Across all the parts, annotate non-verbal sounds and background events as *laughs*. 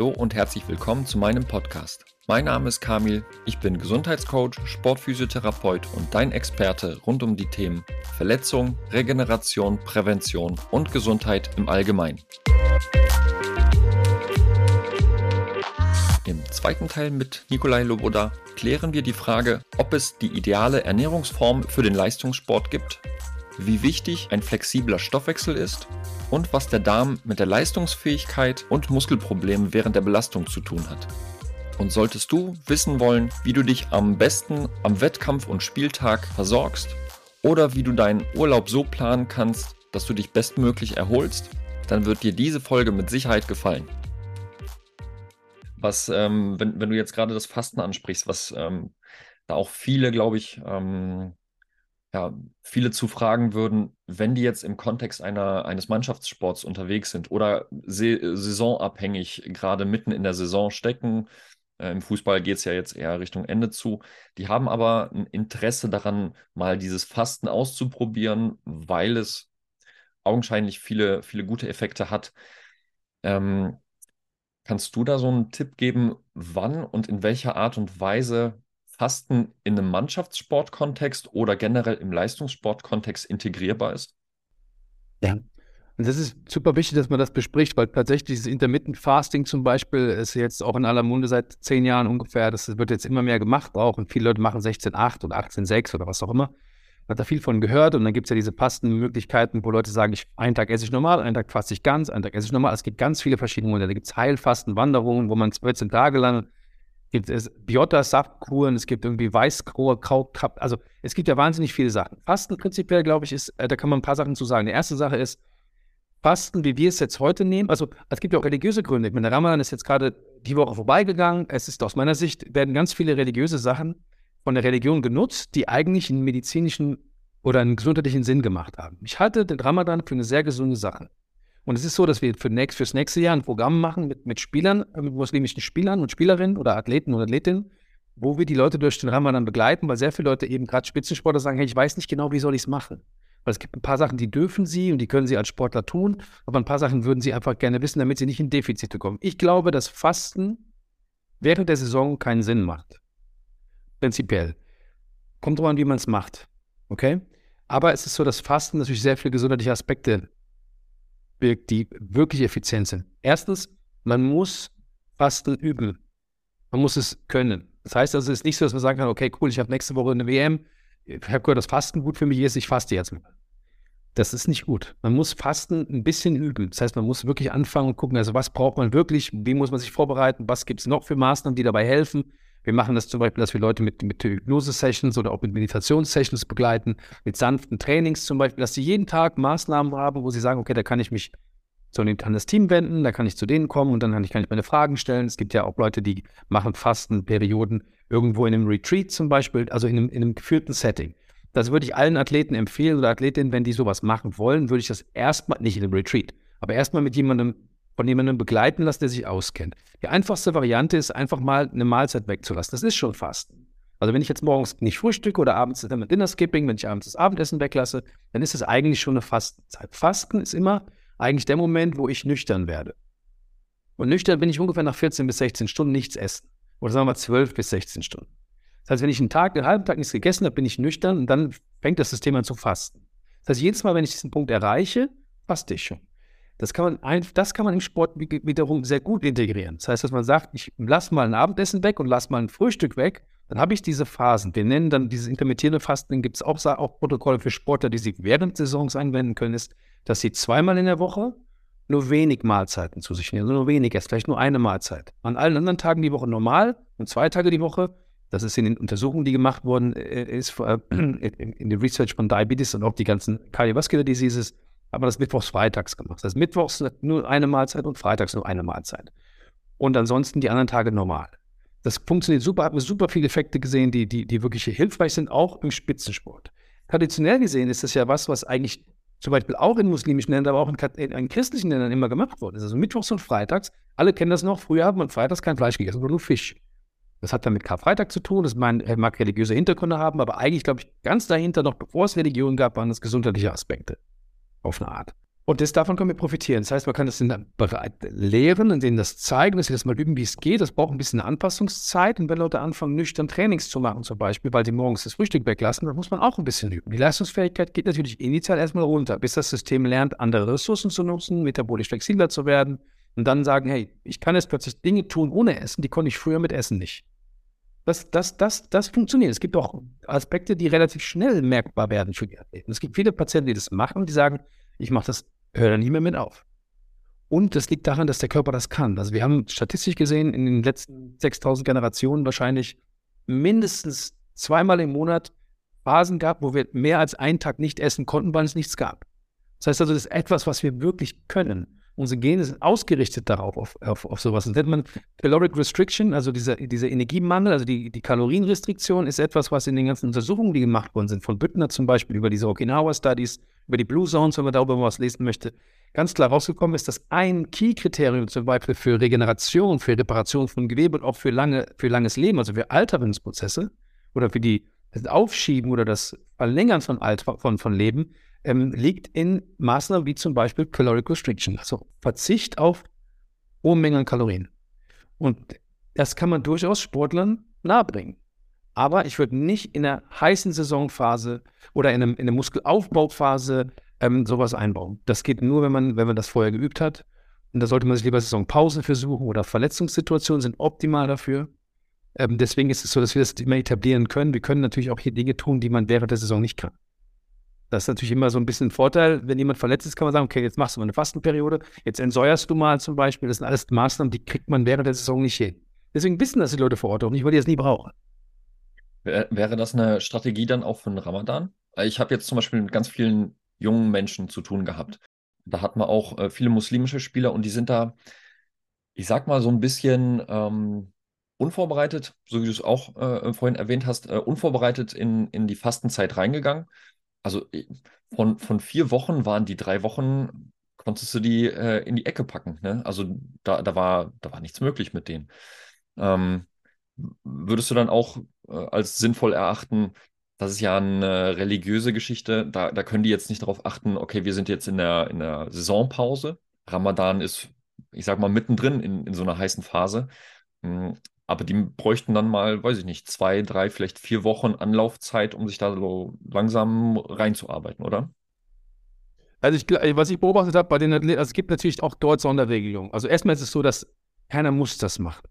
Hallo und herzlich willkommen zu meinem Podcast. Mein Name ist Kamil, ich bin Gesundheitscoach, Sportphysiotherapeut und dein Experte rund um die Themen Verletzung, Regeneration, Prävention und Gesundheit im Allgemeinen. Im zweiten Teil mit Nikolai Loboda klären wir die Frage, ob es die ideale Ernährungsform für den Leistungssport gibt, wie wichtig ein flexibler Stoffwechsel ist und was der Darm mit der Leistungsfähigkeit und Muskelproblemen während der Belastung zu tun hat. Und solltest du wissen wollen, wie du dich am besten am Wettkampf und Spieltag versorgst oder wie du deinen Urlaub so planen kannst, dass du dich bestmöglich erholst, dann wird dir diese Folge mit Sicherheit gefallen. Was, ähm, wenn, wenn du jetzt gerade das Fasten ansprichst, was ähm, da auch viele, glaube ich, ähm, ja, viele zu fragen würden, wenn die jetzt im Kontext einer, eines Mannschaftssports unterwegs sind oder saisonabhängig gerade mitten in der Saison stecken, äh, im Fußball geht es ja jetzt eher Richtung Ende zu, die haben aber ein Interesse daran, mal dieses Fasten auszuprobieren, weil es augenscheinlich viele, viele gute Effekte hat. Ähm, kannst du da so einen Tipp geben, wann und in welcher Art und Weise Fasten in einem Mannschaftssportkontext oder generell im Leistungssportkontext integrierbar ist? Ja, und das ist super wichtig, dass man das bespricht, weil tatsächlich dieses Intermittent Fasting zum Beispiel ist jetzt auch in aller Munde seit zehn Jahren ungefähr. Das wird jetzt immer mehr gemacht auch und viele Leute machen 16,8 oder 18,6 oder was auch immer. Man hat da viel von gehört und dann gibt es ja diese Fastenmöglichkeiten, wo Leute sagen, ich, einen Tag esse ich normal, einen Tag faste ich ganz, einen Tag esse ich normal. Es gibt ganz viele verschiedene Modelle. Da gibt es Heilfasten, Wanderungen, wo man 14 Tage lang gibt es Biota-Saftkuren, es gibt irgendwie Weißkraut, also es gibt ja wahnsinnig viele Sachen. Fasten prinzipiell, glaube ich, ist, äh, da kann man ein paar Sachen zu sagen. Die erste Sache ist, Fasten, wie wir es jetzt heute nehmen, also es gibt ja auch religiöse Gründe. Ich meine, der Ramadan ist jetzt gerade die Woche vorbeigegangen. Es ist aus meiner Sicht, werden ganz viele religiöse Sachen von der Religion genutzt, die eigentlich einen medizinischen oder einen gesundheitlichen Sinn gemacht haben. Ich halte den Ramadan für eine sehr gesunde Sache. Und es ist so, dass wir für nächst, fürs nächste Jahr ein Programm machen mit, mit Spielern, äh, mit muslimischen Spielern und Spielerinnen oder Athleten und Athletinnen, wo wir die Leute durch den Ramadan begleiten, weil sehr viele Leute eben gerade Spitzensportler sagen, hey, ich weiß nicht genau, wie soll ich es machen. Weil es gibt ein paar Sachen, die dürfen sie und die können sie als Sportler tun, aber ein paar Sachen würden sie einfach gerne wissen, damit sie nicht in Defizite kommen. Ich glaube, dass Fasten während der Saison keinen Sinn macht. Prinzipiell. Kommt drauf an, wie man es macht. Okay? Aber es ist so, dass Fasten natürlich sehr viele gesundheitliche Aspekte die wirklich effizient sind. Erstens, man muss Fasten üben. Man muss es können. Das heißt also, es ist nicht so, dass man sagen kann, okay, cool, ich habe nächste Woche eine WM, ich habe gehört, dass Fasten gut für mich ist, ich faste jetzt mal. Das ist nicht gut. Man muss Fasten ein bisschen üben. Das heißt, man muss wirklich anfangen und gucken, also was braucht man wirklich, wie muss man sich vorbereiten, was gibt es noch für Maßnahmen, die dabei helfen. Wir machen das zum Beispiel, dass wir Leute mit, mit Hypnose-Sessions oder auch mit Meditations-Sessions begleiten, mit sanften Trainings zum Beispiel, dass sie jeden Tag Maßnahmen haben, wo sie sagen, okay, da kann ich mich so an das Team wenden, da kann ich zu denen kommen und dann kann ich, kann ich meine Fragen stellen. Es gibt ja auch Leute, die machen Fastenperioden irgendwo in einem Retreat zum Beispiel, also in einem, in einem geführten Setting. Das würde ich allen Athleten empfehlen oder Athletinnen, wenn die sowas machen wollen, würde ich das erstmal, nicht in einem Retreat, aber erstmal mit jemandem von jemandem begleiten lassen, der sich auskennt. Die einfachste Variante ist einfach mal eine Mahlzeit wegzulassen. Das ist schon Fasten. Also wenn ich jetzt morgens nicht frühstücke oder abends dann mit Dinner Skipping, wenn ich abends das Abendessen weglasse, dann ist es eigentlich schon eine Fastenzeit. Fasten ist immer eigentlich der Moment, wo ich nüchtern werde. Und nüchtern bin ich ungefähr nach 14 bis 16 Stunden nichts essen. Oder sagen wir 12 bis 16 Stunden. Das heißt, wenn ich einen Tag, einen halben Tag nichts gegessen habe, bin ich nüchtern und dann fängt das System an zu fasten. Das heißt, jedes Mal, wenn ich diesen Punkt erreiche, faste ich schon. Das kann man, ein, das kann man im Sport wiederum sehr gut integrieren. Das heißt, dass man sagt, ich lasse mal ein Abendessen weg und lasse mal ein Frühstück weg, dann habe ich diese Phasen. Wir nennen dann dieses intermittierende Fasten, gibt es auch, auch Protokolle für Sportler, die sie während Saisons anwenden können, ist, dass sie zweimal in der Woche nur wenig Mahlzeiten zu sich nehmen, also nur wenig, erst vielleicht nur eine Mahlzeit. An allen anderen Tagen die Woche normal und zwei Tage die Woche. Das ist in den Untersuchungen, die gemacht wurden, äh, ist äh, in der Research von Diabetes und auch die ganzen Cardiovascular Diseases aber das mittwochs freitags gemacht. Das heißt, mittwochs nur eine Mahlzeit und freitags nur eine Mahlzeit. Und ansonsten die anderen Tage normal. Das funktioniert super, hat super viele Effekte gesehen, die, die, die wirklich hilfreich sind, auch im Spitzensport. Traditionell gesehen ist das ja was, was eigentlich zum Beispiel auch in muslimischen Ländern, aber auch in, in christlichen Ländern immer gemacht worden ist. Also mittwochs und freitags, alle kennen das noch, früher hat man freitags kein Fleisch gegessen, sondern nur Fisch. Das hat dann mit Karfreitag zu tun, das mag religiöse Hintergründe haben, aber eigentlich, glaube ich, ganz dahinter, noch bevor es Religion gab, waren das gesundheitliche Aspekte auf eine Art. Und das, davon können wir profitieren. Das heißt, man kann das in bereit lehren und denen das zeigen, dass sie das mal üben, wie es geht. Das braucht ein bisschen Anpassungszeit. Und wenn Leute anfangen, nüchtern Trainings zu machen, zum Beispiel, weil sie morgens das Frühstück weglassen, dann muss man auch ein bisschen üben. Die Leistungsfähigkeit geht natürlich initial erstmal runter, bis das System lernt, andere Ressourcen zu nutzen, metabolisch flexibler zu werden und dann sagen, hey, ich kann jetzt plötzlich Dinge tun ohne Essen, die konnte ich früher mit Essen nicht. Das, das, das, das funktioniert. Es gibt auch Aspekte, die relativ schnell merkbar werden für die Athleten. Es gibt viele Patienten, die das machen, die sagen, ich mache das hört er nie mehr mit auf. Und das liegt daran, dass der Körper das kann. Also wir haben statistisch gesehen in den letzten 6000 Generationen wahrscheinlich mindestens zweimal im Monat Phasen gehabt, wo wir mehr als einen Tag nicht essen konnten, weil es nichts gab. Das heißt also, das ist etwas, was wir wirklich können. Unsere Gene sind ausgerichtet darauf, auf, auf, auf sowas. Das nennt man Caloric Restriction, also dieser, dieser Energiemangel, also die, die Kalorienrestriktion ist etwas, was in den ganzen Untersuchungen, die gemacht worden sind, von Büttner zum Beispiel, über diese Okinawa-Studies, über die Blue Zones, wenn man darüber was lesen möchte, ganz klar rausgekommen ist, dass ein Key-Kriterium zum Beispiel für Regeneration, für Reparation von Gewebe und auch für, lange, für langes Leben, also für Alterungsprozesse oder für die, das Aufschieben oder das Verlängern von, Alter, von, von Leben, ähm, liegt in Maßnahmen wie zum Beispiel Caloric Restriction, also Verzicht auf hohe Mengen an Kalorien. Und das kann man durchaus Sportlern nahebringen. Aber ich würde nicht in der heißen Saisonphase oder in, einem, in der Muskelaufbauphase ähm, sowas einbauen. Das geht nur, wenn man, wenn man das vorher geübt hat. Und da sollte man sich lieber Saisonpausen versuchen oder Verletzungssituationen sind optimal dafür. Ähm, deswegen ist es so, dass wir das immer etablieren können. Wir können natürlich auch hier Dinge tun, die man während der Saison nicht kann. Das ist natürlich immer so ein bisschen ein Vorteil. Wenn jemand verletzt ist, kann man sagen, okay, jetzt machst du mal eine Fastenperiode, jetzt entsäuerst du mal zum Beispiel. Das sind alles Maßnahmen, die kriegt man während der Saison nicht hin. Deswegen wissen das die Leute vor Ort auch nicht, weil die das nie brauchen. Wäre das eine Strategie dann auch für den Ramadan? Ich habe jetzt zum Beispiel mit ganz vielen jungen Menschen zu tun gehabt. Da hat man auch äh, viele muslimische Spieler und die sind da, ich sag mal, so ein bisschen ähm, unvorbereitet, so wie du es auch äh, vorhin erwähnt hast, äh, unvorbereitet in, in die Fastenzeit reingegangen also äh, von, von vier Wochen waren die drei Wochen, konntest du die äh, in die Ecke packen. Ne? Also da, da, war, da war nichts möglich mit denen. Ähm, würdest du dann auch äh, als sinnvoll erachten, das ist ja eine religiöse Geschichte, da, da können die jetzt nicht darauf achten, okay, wir sind jetzt in der, in der Saisonpause. Ramadan ist, ich sag mal, mittendrin in, in so einer heißen Phase. Aber die bräuchten dann mal, weiß ich nicht, zwei, drei, vielleicht vier Wochen Anlaufzeit, um sich da so langsam reinzuarbeiten, oder? Also ich, was ich beobachtet habe bei den Athleten, also es gibt natürlich auch dort Sonderregelungen. Also erstmal ist es so, dass keiner muss das machen.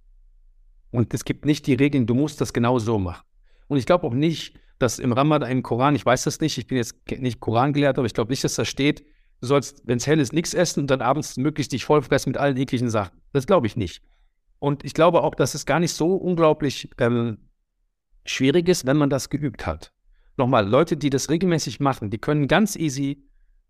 Und es gibt nicht die Regeln, du musst das genau so machen. Und ich glaube auch nicht, dass im Ramadan im Koran, ich weiß das nicht, ich bin jetzt nicht Koran gelehrt, aber ich glaube nicht, dass da steht, du sollst, wenn es hell ist, nichts essen und dann abends möglichst dich vollfressen mit allen ekligen Sachen. Das glaube ich nicht. Und ich glaube auch, dass es gar nicht so unglaublich ähm, schwierig ist, wenn man das geübt hat. Nochmal, Leute, die das regelmäßig machen, die können ganz easy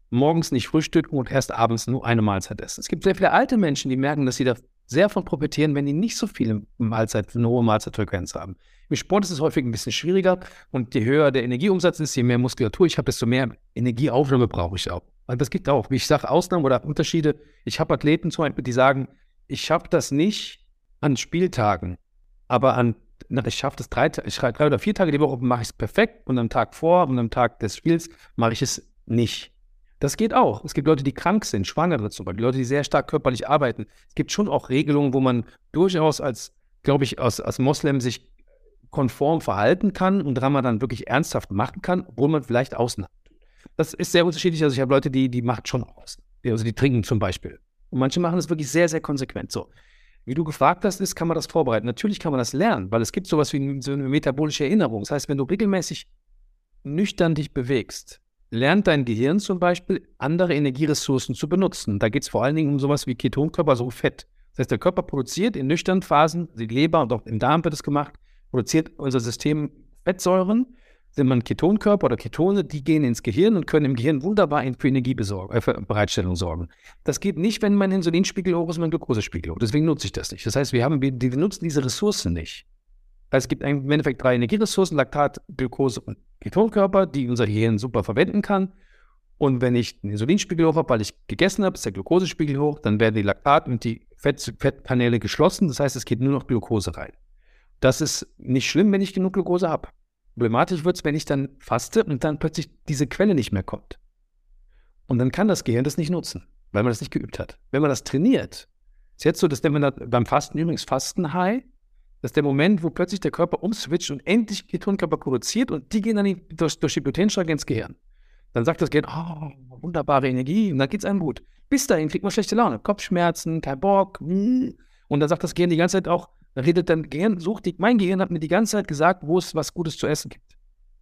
morgens nicht frühstücken und erst abends nur eine Mahlzeit essen. Es gibt sehr viele alte Menschen, die merken, dass sie da sehr von profitieren, wenn die nicht so viele Mahlzeit, eine hohe Mahlzeitfrequenz haben. Im Sport ist es häufig ein bisschen schwieriger und je höher der Energieumsatz ist, je mehr Muskulatur ich habe, desto mehr Energieaufnahme brauche ich auch. Also das gibt auch, wie ich sage, Ausnahmen oder Unterschiede. Ich habe Athleten zum Beispiel, die sagen, ich schaffe das nicht, an Spieltagen, aber an, na, ich schaffe das drei, ich drei oder vier Tage die Woche, mache ich es perfekt und am Tag vor und am Tag des Spiels mache ich es nicht. Das geht auch. Es gibt Leute, die krank sind, Schwangere zum Beispiel, Leute, die sehr stark körperlich arbeiten. Es gibt schon auch Regelungen, wo man durchaus als, glaube ich, als, als Moslem sich konform verhalten kann und Ramadan wirklich ernsthaft machen kann, obwohl man vielleicht Ausnahmen Das ist sehr unterschiedlich. Also ich habe Leute, die, die machen schon aus. Also die trinken zum Beispiel. Und manche machen das wirklich sehr, sehr konsequent. So. Wie du gefragt hast, ist, kann man das vorbereiten? Natürlich kann man das lernen, weil es gibt sowas wie so eine metabolische Erinnerung. Das heißt, wenn du regelmäßig nüchtern dich bewegst, lernt dein Gehirn zum Beispiel, andere Energieressourcen zu benutzen. Da geht es vor allen Dingen um sowas wie Ketonkörper, so Fett. Das heißt, der Körper produziert in nüchternen Phasen, die Leber und auch im Darm wird es gemacht, produziert unser System Fettsäuren sind man Ketonkörper oder Ketone, die gehen ins Gehirn und können im Gehirn wunderbar für Energiebereitstellung äh, sorgen. Das geht nicht, wenn mein Insulinspiegel hoch ist und mein Glukosespiegel hoch. Deswegen nutze ich das nicht. Das heißt, wir, haben, wir, wir nutzen diese Ressourcen nicht. Es gibt im Endeffekt drei Energieressourcen, Laktat, Glucose und Ketonkörper, die unser Gehirn super verwenden kann. Und wenn ich den Insulinspiegel hoch habe, weil ich gegessen habe, ist der Glukosespiegel hoch, dann werden die Laktat und die Fett Fettkanäle geschlossen. Das heißt, es geht nur noch Glucose rein. Das ist nicht schlimm, wenn ich genug Glucose habe. Problematisch wird es, wenn ich dann faste und dann plötzlich diese Quelle nicht mehr kommt. Und dann kann das Gehirn das nicht nutzen, weil man das nicht geübt hat. Wenn man das trainiert, ist jetzt so, dass man beim Fasten übrigens Fasten-High, das ist der Moment, wo plötzlich der Körper umswitcht und endlich Ketonkörper produziert und die gehen dann durch, durch die Proteinstrecke ins Gehirn. Dann sagt das Gehirn, oh, wunderbare Energie, und dann geht es einem gut. Bis dahin kriegt man schlechte Laune, Kopfschmerzen, kein Bock. Und dann sagt das Gehirn die ganze Zeit auch, dann redet dann Gehirn, sucht die, mein Gehirn hat mir die ganze Zeit gesagt, wo es was Gutes zu essen gibt.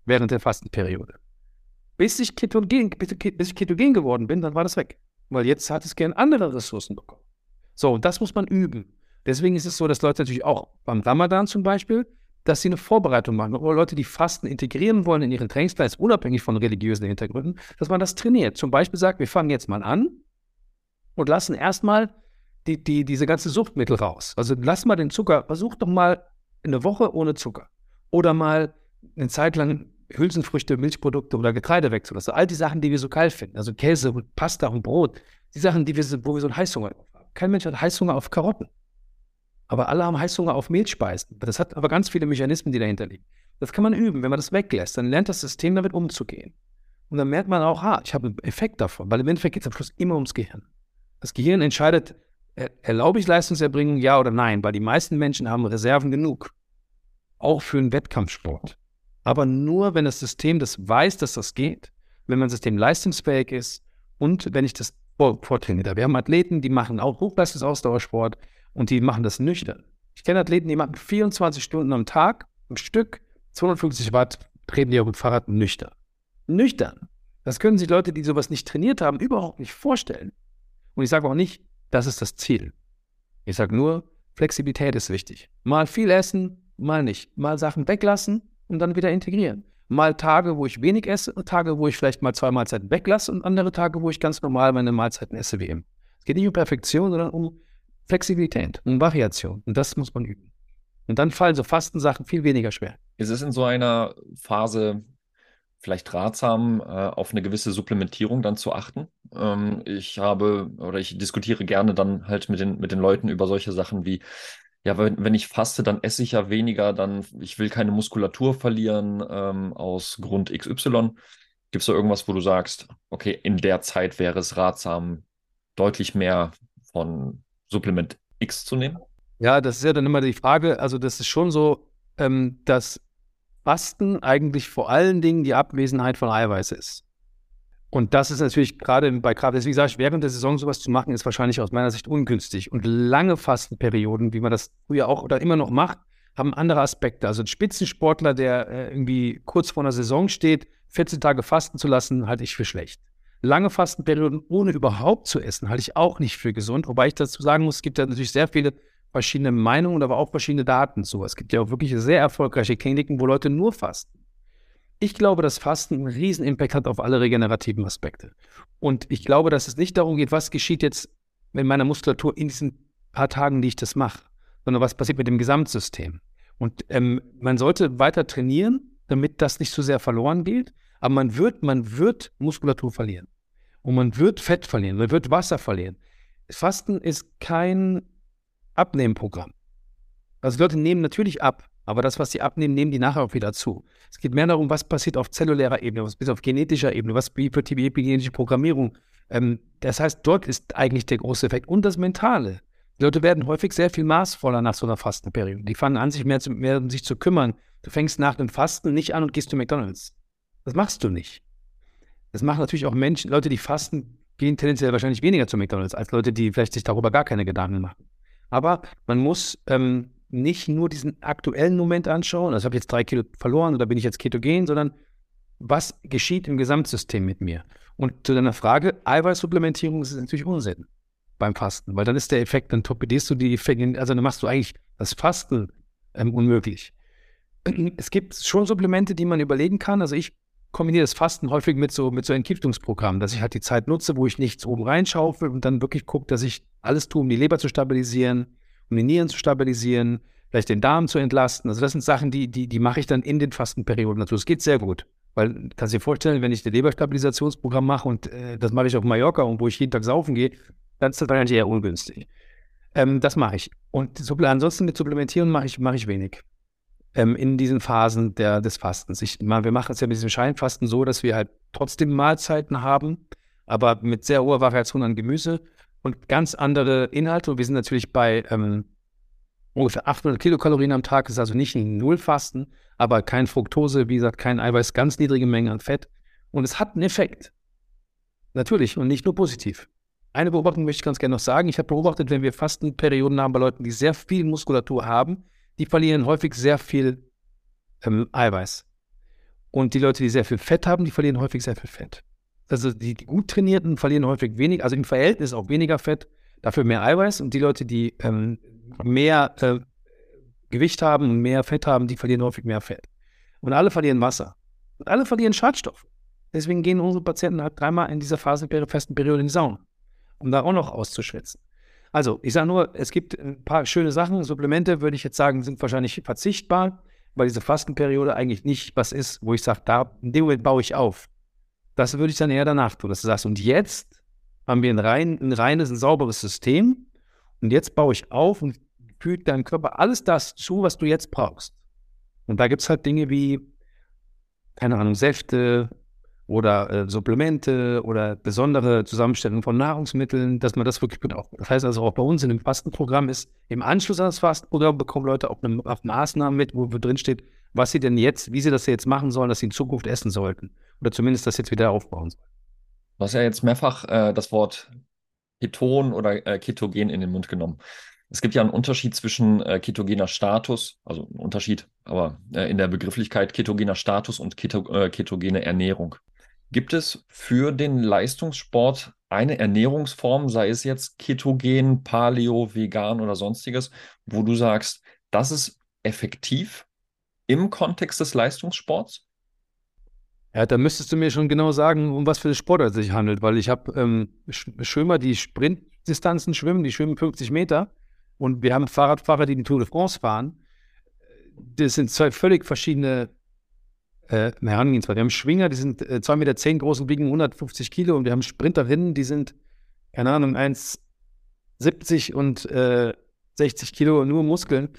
Während der Fastenperiode. Bis ich ketogen, bis ich ketogen geworden bin, dann war das weg. Weil jetzt hat das Gehirn andere Ressourcen bekommen. So, und das muss man üben. Deswegen ist es so, dass Leute natürlich auch beim Ramadan zum Beispiel, dass sie eine Vorbereitung machen. Oder Leute, die Fasten integrieren wollen in ihren Trainingsplan, unabhängig von religiösen Hintergründen, dass man das trainiert. Zum Beispiel sagt, wir fangen jetzt mal an und lassen erstmal die, die, diese ganze Suchtmittel raus. Also lass mal den Zucker, versuch doch mal eine Woche ohne Zucker. Oder mal eine Zeit lang Hülsenfrüchte, Milchprodukte oder Getreide wegzulassen. All die Sachen, die wir so geil finden. Also Käse und Pasta und Brot. Die Sachen, die wir, wo wir so einen Heißhunger haben. Kein Mensch hat Heißhunger auf Karotten. Aber alle haben Heißhunger auf Mehlspeisen. Das hat aber ganz viele Mechanismen, die dahinter liegen. Das kann man üben. Wenn man das weglässt, dann lernt das System damit umzugehen. Und dann merkt man auch, ha, ich habe einen Effekt davon, weil im Endeffekt geht es am Schluss immer ums Gehirn. Das Gehirn entscheidet, erlaube ich Leistungserbringung, ja oder nein, weil die meisten Menschen haben Reserven genug. Auch für einen Wettkampfsport. Aber nur, wenn das System das weiß, dass das geht, wenn mein System leistungsfähig ist und wenn ich das vortrainiere. Wir haben Athleten, die machen auch Hochleistungsausdauersport und die machen das nüchtern. Ich kenne Athleten, die machen 24 Stunden am Tag, am Stück, 250 Watt, treten die auf dem Fahrrad nüchtern. Nüchtern. Das können sich Leute, die sowas nicht trainiert haben, überhaupt nicht vorstellen. Und ich sage auch nicht, das ist das Ziel. Ich sage nur, Flexibilität ist wichtig. Mal viel essen, mal nicht. Mal Sachen weglassen und dann wieder integrieren. Mal Tage, wo ich wenig esse Tage, wo ich vielleicht mal zwei Mahlzeiten weglasse und andere Tage, wo ich ganz normal meine Mahlzeiten esse wie eben. Es geht nicht um Perfektion, sondern um Flexibilität und Variation. Und das muss man üben. Und dann fallen so Fastensachen viel weniger schwer. Ist es in so einer Phase vielleicht ratsam, äh, auf eine gewisse Supplementierung dann zu achten? Ähm, ich habe oder ich diskutiere gerne dann halt mit den, mit den Leuten über solche Sachen wie, ja, wenn, wenn ich faste, dann esse ich ja weniger, dann ich will keine Muskulatur verlieren ähm, aus Grund XY. Gibt es da irgendwas, wo du sagst, okay, in der Zeit wäre es ratsam, deutlich mehr von Supplement X zu nehmen? Ja, das ist ja dann immer die Frage. Also, das ist schon so, ähm, dass Fasten eigentlich vor allen Dingen die Abwesenheit von Eiweiß ist. Und das ist natürlich gerade bei Kraft, deswegen sage ich, während der Saison sowas zu machen, ist wahrscheinlich aus meiner Sicht ungünstig. Und lange Fastenperioden, wie man das früher auch oder immer noch macht, haben andere Aspekte. Also ein Spitzensportler, der äh, irgendwie kurz vor einer Saison steht, 14 Tage fasten zu lassen, halte ich für schlecht. Lange Fastenperioden ohne überhaupt zu essen, halte ich auch nicht für gesund. Wobei ich dazu sagen muss, es gibt ja natürlich sehr viele verschiedene Meinungen, aber auch verschiedene Daten zu. Es gibt ja auch wirklich sehr erfolgreiche Kliniken, wo Leute nur fasten. Ich glaube, dass Fasten einen riesen Impact hat auf alle regenerativen Aspekte. Und ich glaube, dass es nicht darum geht, was geschieht jetzt mit meiner Muskulatur in diesen paar Tagen, die ich das mache, sondern was passiert mit dem Gesamtsystem. Und ähm, man sollte weiter trainieren, damit das nicht zu sehr verloren geht. Aber man wird, man wird Muskulatur verlieren. Und man wird Fett verlieren, man wird Wasser verlieren. Fasten ist kein Abnehmprogramm. Also Leute nehmen natürlich ab, aber das, was sie abnehmen, nehmen die nachher auch wieder zu. Es geht mehr darum, was passiert auf zellulärer Ebene, was passiert auf genetischer Ebene, was für die epigenetische Programmierung. Ähm, das heißt, dort ist eigentlich der große Effekt. Und das Mentale. Die Leute werden häufig sehr viel maßvoller nach so einer Fastenperiode. Die fangen an, sich mehr, zu, mehr um sich zu kümmern. Du fängst nach dem Fasten nicht an und gehst zu McDonalds. Das machst du nicht. Das machen natürlich auch Menschen, Leute, die fasten, gehen tendenziell wahrscheinlich weniger zu McDonalds als Leute, die vielleicht sich darüber gar keine Gedanken machen. Aber man muss ähm, nicht nur diesen aktuellen Moment anschauen, also habe ich jetzt drei Kilo verloren oder bin ich jetzt ketogen, sondern was geschieht im Gesamtsystem mit mir? Und zu deiner Frage, Eiweißsupplementierung ist natürlich Unsinn beim Fasten, weil dann ist der Effekt, dann torpedierst du die Effekte, also dann machst du eigentlich das Fasten ähm, unmöglich. *clears throat* Es gibt schon Supplemente, die man überlegen kann. Also ich kombiniere das Fasten häufig mit so, mit so Entgiftungsprogrammen, dass ich halt die Zeit nutze, wo ich nichts oben reinschaufel und dann wirklich gucke, dass ich alles tue, um die Leber zu stabilisieren, um die Nieren zu stabilisieren, vielleicht den Darm zu entlasten. Also das sind Sachen, die, die, die mache ich dann in den Fastenperioden dazu. Es geht sehr gut. Weil, kannst du dir vorstellen, wenn ich ein Leberstabilisationsprogramm mache und äh, das mache ich auf Mallorca und wo ich jeden Tag saufen gehe, dann ist das wahrscheinlich eher ungünstig. Ähm, das mache ich. Und ansonsten mit Supplementieren mache ich, mache ich wenig ähm, in diesen Phasen der, des Fastens. Ich, wir machen es ja mit diesem Scheinfasten so, dass wir halt trotzdem Mahlzeiten haben, aber mit sehr hoher Variation an Gemüse und ganz andere Inhalte. Und wir sind natürlich bei ähm, ungefähr 800 Kilokalorien am Tag, ist also nicht ein Nullfasten, aber kein Fructose, wie gesagt, kein Eiweiß, ganz niedrige Mengen an Fett. Und es hat einen Effekt. Natürlich und nicht nur positiv. Eine Beobachtung möchte ich ganz gerne noch sagen. Ich habe beobachtet, wenn wir Fastenperioden haben bei Leuten, die sehr viel Muskulatur haben, die verlieren häufig sehr viel ähm, Eiweiß. Und die Leute, die sehr viel Fett haben, die verlieren häufig sehr viel Fett. Also die, die gut trainierten verlieren häufig weniger, also im Verhältnis auch weniger Fett, dafür mehr Eiweiß. Und die Leute, die ähm, mehr äh, Gewicht haben und mehr Fett haben, die verlieren häufig mehr Fett. Und alle verlieren Wasser. Und alle verlieren Schadstoffe. Deswegen gehen unsere Patienten halt dreimal in dieser festen Periode in die Sauna, um da auch noch auszuschwitzen. Also, ich sage nur, es gibt ein paar schöne Sachen. Supplemente, würde ich jetzt sagen, sind wahrscheinlich verzichtbar, weil diese Fastenperiode eigentlich nicht was ist, wo ich sage, da, in dem Moment baue ich auf. Das würde ich dann eher danach tun, dass du sagst, und jetzt haben wir ein, rein, ein reines, ein sauberes System und jetzt baue ich auf und füge deinem Körper alles das zu, was du jetzt brauchst. Und da gibt es halt Dinge wie, keine Ahnung, Säfte, oder äh, Supplemente oder besondere Zusammenstellung von Nahrungsmitteln, dass man das wirklich aufbaut. Das heißt also auch bei uns in dem Fastenprogramm ist, im Anschluss an das Fastenprogramm bekommen Leute auch eine, auf Maßnahmen mit, wo, wo drin steht, was sie denn jetzt, wie sie das jetzt machen sollen, dass sie in Zukunft essen sollten. Oder zumindest das jetzt wieder aufbauen sollen. Du hast ja jetzt mehrfach äh, das Wort Keton oder äh, Ketogen in den Mund genommen. Es gibt ja einen Unterschied zwischen äh, ketogener Status, also ein Unterschied, aber äh, in der Begrifflichkeit ketogener Status und keto, äh, ketogene Ernährung. Gibt es für den Leistungssport eine Ernährungsform, sei es jetzt ketogen, paleo, vegan oder sonstiges, wo du sagst, das ist effektiv im Kontext des Leistungssports? Ja, da müsstest du mir schon genau sagen, um was für Sportart es sich handelt, weil ich habe ähm, Schwimmer, die Sprintdistanzen schwimmen, die schwimmen 50 Meter und wir haben Fahrradfahrer, die die Tour de France fahren. Das sind zwei völlig verschiedene äh, Herangehensweise. Wir haben Schwinger, die sind äh, 2,10 Meter zehn groß und wiegen 150 Kilo und wir haben Sprinterinnen, die sind, keine Ahnung, 1,70 und äh, 60 Kilo nur Muskeln.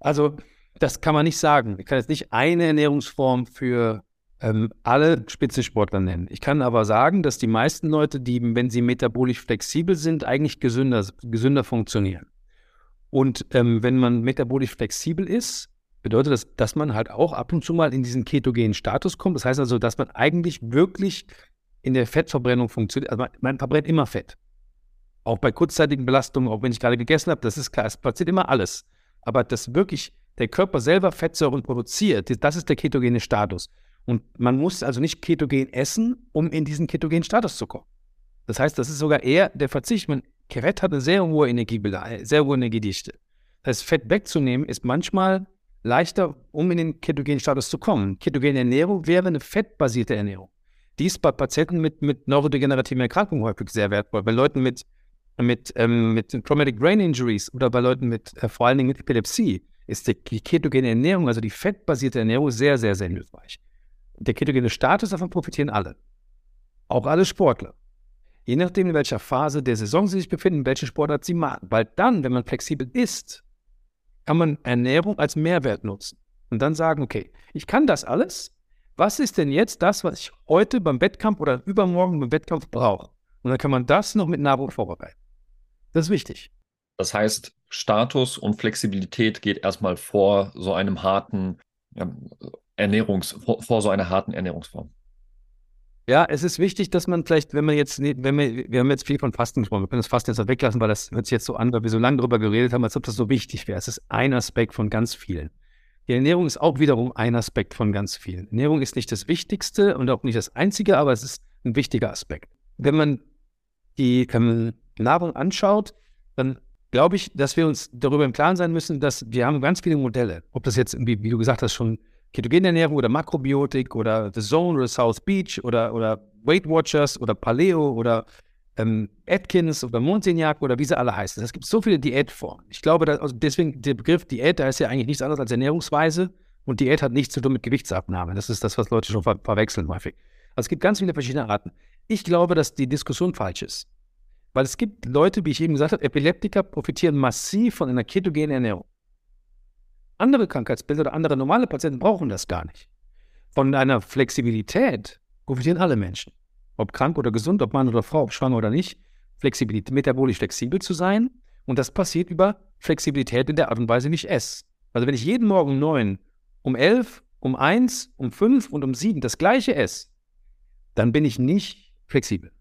Also, das kann man nicht sagen. Ich kann jetzt nicht eine Ernährungsform für ähm, alle Spitzensportler nennen. Ich kann aber sagen, dass die meisten Leute, die, wenn sie metabolisch flexibel sind, eigentlich gesünder, gesünder funktionieren. Und ähm, wenn man metabolisch flexibel ist, bedeutet das, dass man halt auch ab und zu mal in diesen ketogenen Status kommt. Das heißt also, dass man eigentlich wirklich in der Fettverbrennung funktioniert. Also man, man verbrennt immer Fett. Auch bei kurzzeitigen Belastungen, auch wenn ich gerade gegessen habe, das ist klar, es passiert immer alles. Aber dass wirklich der Körper selber Fettsäuren produziert, das ist der ketogene Status. Und man muss also nicht ketogen essen, um in diesen ketogenen Status zu kommen. Das heißt, das ist sogar eher der Verzicht. Man, Fett hat eine sehr hohe Energiebelastung, sehr hohe Energiedichte. Das heißt, Fett wegzunehmen ist manchmal leichter, um in den ketogenen Status zu kommen. Ketogene Ernährung wäre eine fettbasierte Ernährung. Die ist bei Patienten mit, mit neurodegenerativen Erkrankungen häufig sehr wertvoll. Bei Leuten mit, mit, ähm, mit Traumatic Brain Injuries oder bei Leuten mit äh, vor allen Dingen mit Epilepsie ist die, die ketogene Ernährung, also die fettbasierte Ernährung, sehr, sehr, sehr hilfreich. Der ketogene Status, davon profitieren alle. Auch alle Sportler. Je nachdem, in welcher Phase der Saison sie sich befinden, welche Sportart sie machen. Weil dann, wenn man flexibel ist, kann man Ernährung als Mehrwert nutzen und dann sagen, okay, ich kann das alles. Was ist denn jetzt das, was ich heute beim Wettkampf oder übermorgen beim Wettkampf brauche? Und dann kann man das noch mit Nahrung vorbereiten. Das ist wichtig. Das heißt, Status und Flexibilität geht erstmal vor so einem harten Ernährungs, vor so einer harten Ernährungsform. Ja, es ist wichtig, dass man vielleicht, wenn man jetzt, wenn wir, wir haben jetzt viel von Fasten gesprochen, wir können das Fasten jetzt weglassen, weil das hört sich jetzt so an, weil wir so lange darüber geredet haben, als ob das so wichtig wäre. Es ist ein Aspekt von ganz vielen. Die Ernährung ist auch wiederum ein Aspekt von ganz vielen. Ernährung ist nicht das Wichtigste und auch nicht das Einzige, aber es ist ein wichtiger Aspekt. Wenn man die Nahrung anschaut, dann glaube ich, dass wir uns darüber im Klaren sein müssen, dass wir haben ganz viele Modelle. Ob das jetzt, wie, wie du gesagt hast, schon ketogene Ernährung oder Makrobiotik oder The Zone oder South Beach oder, oder Weight Watchers oder Paleo oder ähm, Atkins oder Monsignac oder wie sie alle heißen. Es gibt so viele Diätformen. Ich glaube, dass, also deswegen der Begriff Diät, da ist ja eigentlich nichts anderes als Ernährungsweise und Diät hat nichts zu tun mit Gewichtsabnahme. Das ist das, was Leute schon ver verwechseln häufig. Also es gibt ganz viele verschiedene Arten. Ich glaube, dass die Diskussion falsch ist. Weil es gibt Leute, wie ich eben gesagt habe, Epileptiker profitieren massiv von einer ketogenen Ernährung. Andere Krankheitsbilder oder andere normale Patienten brauchen das gar nicht. Von einer Flexibilität profitieren alle Menschen. ob krank oder gesund, ob Mann oder Frau, ob schwanger oder nicht, Flexibilität, metabolisch flexibel zu sein. Und das passiert über Flexibilität in der Art und Weise, wie ich esse. Also wenn ich jeden Morgen um neun, um elf, um eins, um fünf und um sieben das gleiche esse, dann bin ich nicht flexibel.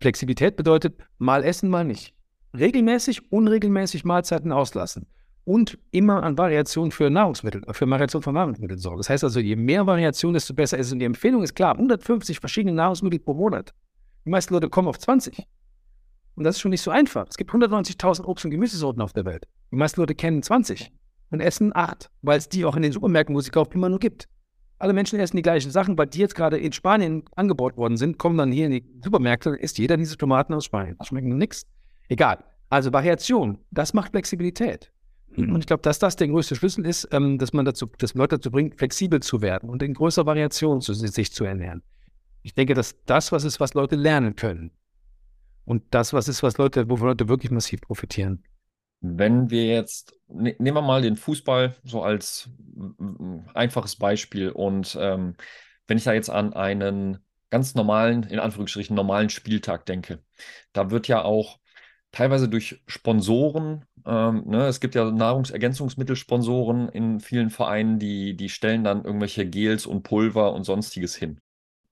Flexibilität bedeutet mal essen, mal nicht. Regelmäßig, unregelmäßig Mahlzeiten auslassen und immer an Variation für Nahrungsmittel, für Variation von Nahrungsmitteln sorgen. Das heißt also, je mehr Variation, desto besser ist es. Und die Empfehlung ist klar, 150 verschiedene Nahrungsmittel pro Monat. Die meisten Leute kommen auf 20. Und das ist schon nicht so einfach. Es gibt 190.000 Obst- und Gemüsesorten auf der Welt. Die meisten Leute kennen 20 und essen 8, weil es die auch in den Supermärkten, wo sie kaufen, immer nur gibt. Alle Menschen essen die gleichen Sachen, weil die jetzt gerade in Spanien angebaut worden sind, kommen dann hier in die Supermärkte und isst jeder diese Tomaten aus Spanien. Das schmeckt nichts. Egal. Also Variation, das macht Flexibilität. Und ich glaube, dass das der größte Schlüssel ist, ähm, dass man dazu, dass Leute dazu bringt, flexibel zu werden und in größerer Variation zu, sich zu ernähren. Ich denke, dass das was ist, was Leute lernen können. Und das was ist, was Leute, wovon Leute wirklich massiv profitieren. Wenn wir jetzt, ne, nehmen wir mal den Fußball so als einfaches Beispiel und ähm, wenn ich da jetzt an einen ganz normalen, in Anführungsstrichen normalen Spieltag denke, da wird ja auch teilweise durch Sponsoren. Ähm, ne, es gibt ja Nahrungsergänzungsmittelsponsoren in vielen Vereinen, die, die stellen dann irgendwelche Gels und Pulver und sonstiges hin.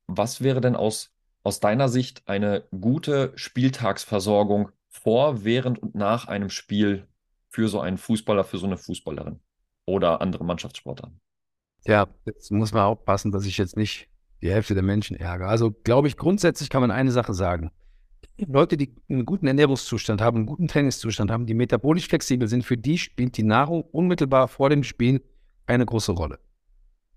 Was wäre denn aus, aus deiner Sicht eine gute Spieltagsversorgung vor, während und nach einem Spiel für so einen Fußballer, für so eine Fußballerin oder andere Mannschaftssportler? Ja, jetzt muss man aufpassen, dass ich jetzt nicht die Hälfte der Menschen ärgere. Also glaube ich, grundsätzlich kann man eine Sache sagen. Leute, die einen guten Ernährungszustand haben, einen guten Trainingszustand haben, die metabolisch flexibel sind, für die spielt die Nahrung unmittelbar vor dem Spiel eine große Rolle.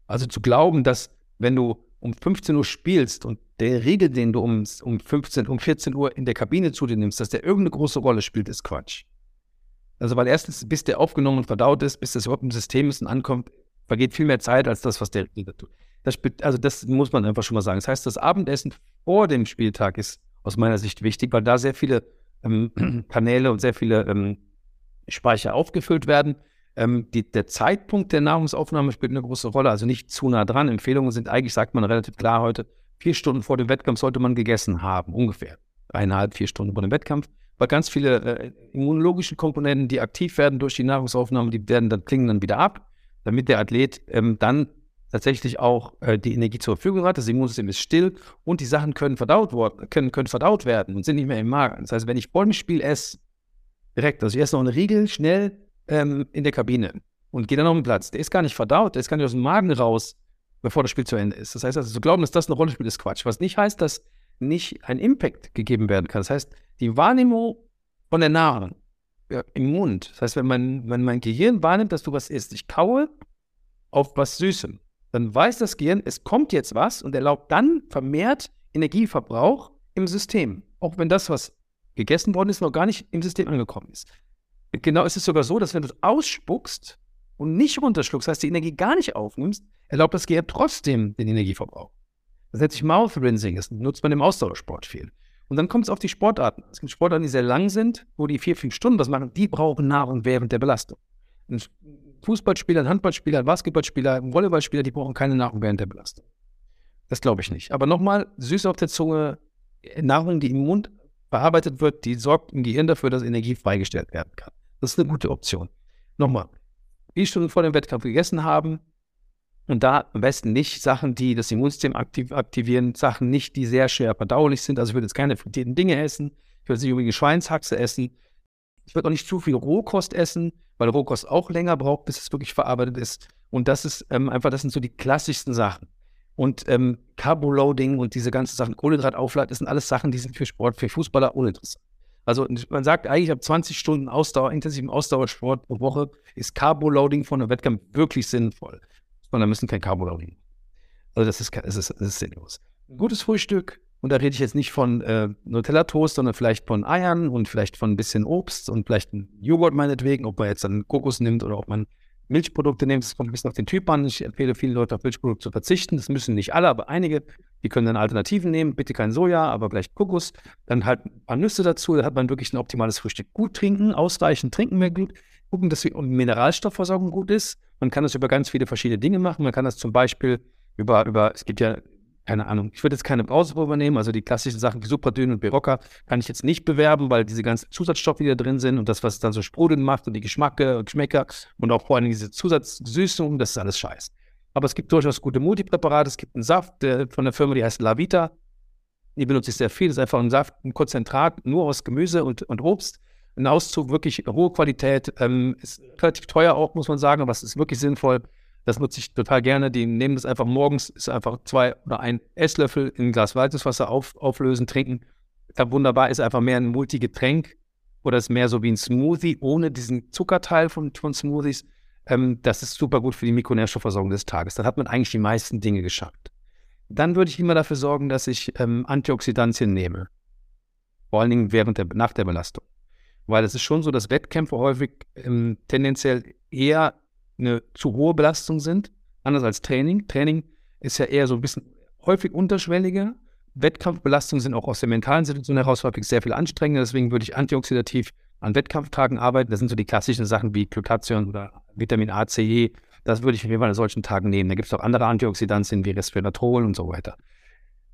Also zu glauben, dass wenn du um 15 Uhr spielst und der Regel, den du um, um 15, um 14 Uhr in der Kabine zu dir nimmst, dass der irgendeine große Rolle spielt, ist Quatsch. Also weil erstens, bis der aufgenommen und verdaut ist, bis das überhaupt im System ist und ankommt, vergeht viel mehr Zeit als das, was der Regel tut. Das, also das muss man einfach schon mal sagen. Das heißt, das Abendessen vor dem Spieltag ist aus meiner Sicht wichtig, weil da sehr viele ähm, *clears throat* Kanäle und sehr viele ähm, Speicher aufgefüllt werden. Ähm, die, der Zeitpunkt der Nahrungsaufnahme spielt eine große Rolle, also nicht zu nah dran. Empfehlungen sind eigentlich, sagt man relativ klar heute, vier Stunden vor dem Wettkampf sollte man gegessen haben, ungefähr. Eineinhalb, vier Stunden vor dem Wettkampf. Weil ganz viele äh, immunologische Komponenten, die aktiv werden durch die Nahrungsaufnahme, die werden dann klingen dann wieder ab, damit der Athlet ähm, dann tatsächlich auch äh, die Energie zur Verfügung hat. Das Immunsystem ist still und die Sachen können verdaut, worden, können, können verdaut werden und sind nicht mehr im Magen. Das heißt, wenn ich vor esse, direkt, also ich esse noch eine Riegel schnell ähm, in der Kabine und gehe dann auf den Platz, der ist gar nicht verdaut, der ist gar nicht aus dem Magen raus, bevor das Spiel zu Ende ist. Das heißt also, zu glauben, dass das eine Rolle spielt, ist Quatsch. Was nicht heißt, dass nicht ein Impact gegeben werden kann. Das heißt, die Wahrnehmung von der Nahrung ja, im Mund. Das heißt, wenn mein, wenn mein Gehirn wahrnimmt, dass du was isst, ich kaue auf was Süßem dann weiß das Gehirn, es kommt jetzt was und erlaubt dann vermehrt Energieverbrauch im System. Auch wenn das, was gegessen worden ist, noch gar nicht im System angekommen ist. Genau ist es sogar so, dass wenn du es ausspuckst und nicht runterschluckst, das heißt die Energie gar nicht aufnimmst, erlaubt das Gehirn trotzdem den Energieverbrauch. Das nennt sich Mouth Rinsing, das nutzt man im Ausdauersport viel. Und dann kommt es auf die Sportarten. Es gibt Sportarten, die sehr lang sind, wo die vier, fünf Stunden was machen, die brauchen Nahrung während der Belastung. Ein Fußballspieler, ein Handballspieler, ein Basketballspieler, ein Volleyballspieler, die brauchen keine Nahrung während der Belastung. Das glaube ich nicht. Aber nochmal, süß auf der Zunge, Nahrung, die im Mund verarbeitet wird, die sorgt im Gehirn dafür, dass Energie freigestellt werden kann. Das ist eine gute Option. Nochmal, vier Stunden vor dem Wettkampf gegessen haben und da am besten nicht Sachen, die das Immunsystem aktiv aktivieren, Sachen nicht, die sehr schwer verdaulich sind. Also ich würde jetzt keine frittierten Dinge essen, ich würde nicht unbedingt Schweinshaxe essen, ich würde auch nicht zu viel Rohkost essen, weil Rohkost auch länger braucht, bis es wirklich verarbeitet ist. Und das ist ähm, einfach, das sind so die klassischsten Sachen. Und ähm, Carboloading und diese ganzen Sachen, Kohlenhydratauflad, das sind alles Sachen, die sind für Sport, für Fußballer uninteressant. Also man sagt eigentlich, ab 20 Stunden Ausdauer, intensiven Ausdauersport pro Woche ist Carboloading von einem Wettkampf wirklich sinnvoll. Und da müssen kein Carboloading. Also das ist, das ist, das ist sinnlos. Ein gutes Frühstück, und da rede ich jetzt nicht von äh, Nutella-Toast, sondern vielleicht von Eiern und vielleicht von ein bisschen Obst und vielleicht ein Joghurt meinetwegen, ob man jetzt dann Kokos nimmt oder ob man Milchprodukte nimmt. Das kommt ein bisschen auf den Typ an. Ich empfehle vielen Leuten auf Milchprodukte zu verzichten. Das müssen nicht alle, aber einige. Die können dann Alternativen nehmen. Bitte kein Soja, aber vielleicht Kokos. Dann halt ein paar Nüsse dazu. Da hat man wirklich ein optimales Frühstück. Gut trinken, ausreichend trinken wir gut. Gucken, dass die Mineralstoffversorgung gut ist. Man kann das über ganz viele verschiedene Dinge machen. Man kann das zum Beispiel über, über es gibt ja keine Ahnung, ich würde jetzt keine Brausepulver nehmen, also die klassischen Sachen wie Supradyn und Berocca kann ich jetzt nicht bewerben, weil diese ganzen Zusatzstoffe, die da drin sind und das, was dann so sprudeln macht und die Geschmacke und Geschmäcker und auch vor allem diese Zusatzsüßung, das ist alles Scheiß. Aber es gibt durchaus gute Multipräparate, es gibt einen Saft der, von der Firma, die heißt Lavita, die benutze ich sehr viel, das ist einfach ein Saft, ein Konzentrat, nur aus Gemüse und, und Obst, ein Auszug, wirklich hohe Qualität, ähm, ist relativ teuer auch, muss man sagen, aber es ist wirklich sinnvoll, das nutze ich total gerne. Die nehmen das einfach morgens, ist einfach zwei oder ein Esslöffel in ein Glas Walzeswasser auf, auflösen, trinken. Da wunderbar ist einfach mehr ein Multigetränk oder ist mehr so wie ein Smoothie ohne diesen Zuckerteil von, von Smoothies. Ähm, das ist super gut für die Mikronährstoffversorgung des Tages. Dann hat man eigentlich die meisten Dinge geschafft. Dann würde ich immer dafür sorgen, dass ich ähm, Antioxidantien nehme. Vor allen Dingen während der, nach der Belastung. Weil es ist schon so, dass Wettkämpfe häufig ähm, tendenziell eher eine zu hohe Belastung sind, anders als Training. Training ist ja eher so ein bisschen häufig unterschwelliger. Wettkampfbelastungen sind auch aus der mentalen Situation heraus häufig sehr viel anstrengender. Deswegen würde ich antioxidativ an Wettkampftagen arbeiten. Das sind so die klassischen Sachen wie Glutathion oder Vitamin A, C, E. Das würde ich auf jeden Fall an solchen Tagen nehmen. Da gibt es auch andere Antioxidantien wie Resveratrol und so weiter.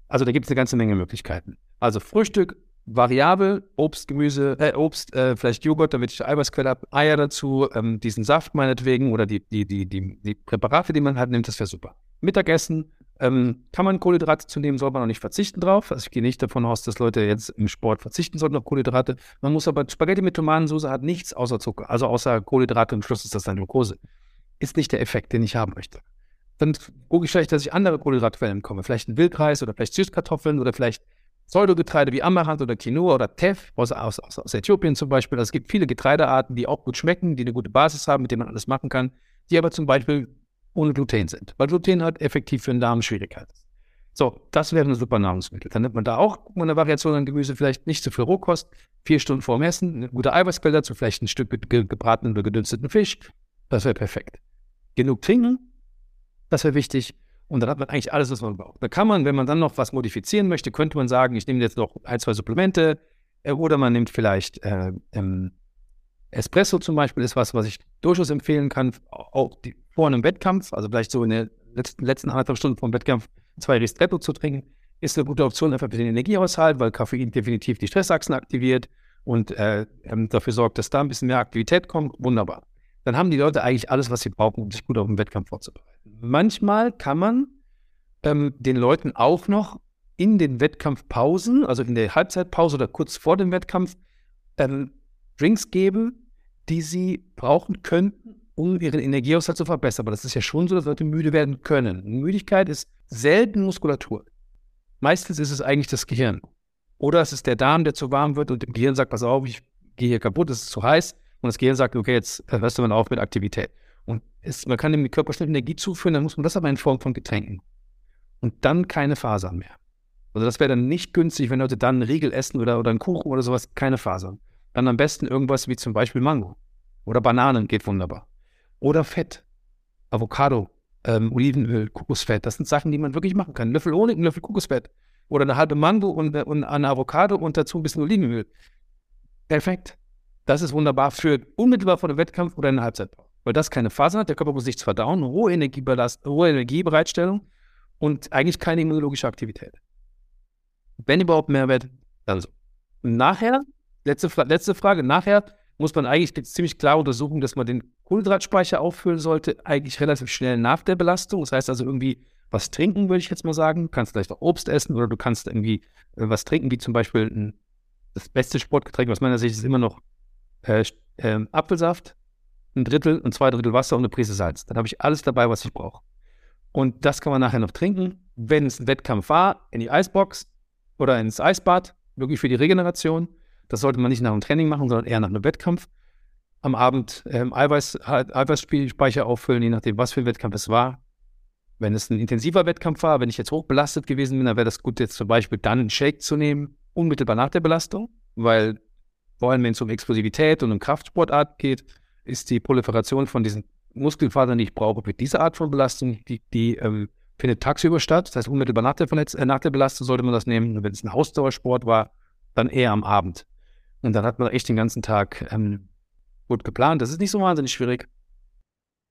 Also da gibt es eine ganze Menge Möglichkeiten. Also Frühstück, variabel, Obst, Gemüse, äh, Obst, äh, vielleicht Joghurt, damit ich Eiweißquelle habe, Eier dazu, ähm, diesen Saft meinetwegen oder die, die, die, die, die Präparate, die man halt nimmt, das wäre super. Mittagessen, ähm, kann man Kohlenhydrate zu nehmen, soll man auch nicht verzichten drauf. Also ich gehe nicht davon aus, dass Leute jetzt im Sport verzichten sollten auf Kohlenhydrate. Man muss aber, Spaghetti mit Tomatensauce hat nichts außer Zucker, also außer Kohlenhydrate und Schluss ist das dann Glucose. Ist nicht der Effekt, den ich haben möchte. Dann gucke ich vielleicht, dass ich andere Kohlenhydratquellen bekomme. Vielleicht ein Wildreis oder vielleicht Süßkartoffeln oder vielleicht Pseudogetreide wie Amaranth oder Quinoa oder Teff aus, aus, aus, Äthiopien zum Beispiel. Also es gibt viele Getreidearten, die auch gut schmecken, die eine gute Basis haben, mit denen man alles machen kann, die aber zum Beispiel ohne Gluten sind, weil Gluten halt effektiv für den Darm Schwierigkeit ist. So, das wäre ein super Nahrungsmittel. Dann nimmt man da auch eine Variation an Gemüse, vielleicht nicht zu viel Rohkost, vier Stunden vor dem Essen, eine gute Eiweißquelle dazu, vielleicht ein Stück ge gebratenen oder gedünsteten Fisch. Das wäre perfekt. Genug trinken, das wäre wichtig. Und dann hat man eigentlich alles, was man braucht. Da kann man, wenn man dann noch was modifizieren möchte, könnte man sagen, ich nehme jetzt noch ein, zwei Supplemente äh, oder man nimmt vielleicht äh, ähm, Espresso zum Beispiel, ist was, was ich durchaus empfehlen kann, auch die, vor einem Wettkampf, also vielleicht so in den letzten, letzten anderthalb Stunden vor dem Wettkampf zwei Ristretto zu trinken, ist eine gute Option einfach für den Energiehaushalt, weil Koffein definitiv die Stressachsen aktiviert und äh, ähm, dafür sorgt, dass da ein bisschen mehr Aktivität kommt. Wunderbar. Dann haben die Leute eigentlich alles, was sie brauchen, um sich gut auf den Wettkampf vorzubereiten. Manchmal kann man ähm, den Leuten auch noch in den Wettkampfpausen, also in der Halbzeitpause oder kurz vor dem Wettkampf, ähm, Drinks geben, die sie brauchen könnten, um ihren Energiehaushalt zu verbessern. Aber das ist ja schon so, dass Leute müde werden können. Müdigkeit ist selten Muskulatur. Meistens ist es eigentlich das Gehirn. Oder es ist der Darm, der zu warm wird und dem Gehirn sagt, pass auf, ich gehe hier kaputt, es ist zu heiß. Und das Gehirn sagt, okay, jetzt hörst du mal auf mit Aktivität. Und es, man kann dem Körper schnell Energie zuführen, dann muss man das aber in Form von Getränken. Und dann keine Fasern mehr. Also das wäre dann nicht günstig, wenn Leute dann einen Riegel essen oder, oder einen Kuchen oder sowas, keine Fasern. Dann am besten irgendwas wie zum Beispiel Mango. Oder Bananen geht wunderbar. Oder Fett. Avocado, ähm, Olivenöl, Kokosfett. Das sind Sachen, die man wirklich machen kann. Ein Löffel Honig, ein Löffel Kokosfett. Oder eine halbe Mango und, und eine Avocado und dazu ein bisschen Olivenöl. Perfekt. Das ist wunderbar für unmittelbar vor dem Wettkampf oder eine Halbzeitpause weil das keine Fasern hat. Der Körper muss nichts verdauen, hohe, Energiebelast hohe Energiebereitstellung und eigentlich keine immunologische Aktivität. Wenn überhaupt Mehrwert, dann so. Nachher, letzte, letzte Frage, nachher muss man eigentlich ziemlich klar untersuchen, dass man den Kohlenhydratspeicher auffüllen sollte, eigentlich relativ schnell nach der Belastung. Das heißt also irgendwie was trinken, würde ich jetzt mal sagen. Du kannst vielleicht auch Obst essen oder du kannst irgendwie äh, was trinken, wie zum Beispiel ein, das beste Sportgetränk aus meiner Sicht ist immer noch äh, äh, Apfelsaft ein Drittel und zwei Drittel Wasser und eine Prise Salz. Dann habe ich alles dabei, was ich brauche. Und das kann man nachher noch trinken, wenn es ein Wettkampf war, in die Eisbox oder ins Eisbad, wirklich für die Regeneration. Das sollte man nicht nach einem Training machen, sondern eher nach einem Wettkampf. Am Abend ähm, Eiweiß, Eiweißspeicher auffüllen, je nachdem, was für ein Wettkampf es war. Wenn es ein intensiver Wettkampf war, wenn ich jetzt hochbelastet gewesen bin, dann wäre das gut, jetzt zum Beispiel dann einen Shake zu nehmen, unmittelbar nach der Belastung, weil vor allem, wenn es um Explosivität und um Kraftsportart geht, ist die Proliferation von diesen Muskelfasern, die ich brauche für diese Art von Belastung, die, die ähm, findet tagsüber statt. Das heißt, unmittelbar nach der, Verletz äh, nach der Belastung sollte man das nehmen. Und wenn es ein Ausdauersport war, dann eher am Abend. Und dann hat man echt den ganzen Tag ähm, gut geplant. Das ist nicht so wahnsinnig schwierig.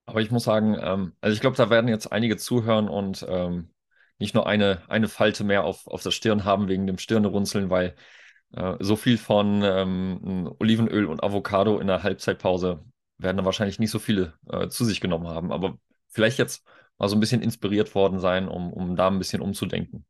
Aber ich muss sagen, ähm, also ich glaube, da werden jetzt einige zuhören und ähm, nicht nur eine, eine Falte mehr auf, auf der Stirn haben wegen dem Stirnrunzeln, weil äh, so viel von ähm, Olivenöl und Avocado in der Halbzeitpause werden da wahrscheinlich nicht so viele äh, zu sich genommen haben. Aber vielleicht jetzt mal so ein bisschen inspiriert worden sein, um, um da ein bisschen umzudenken.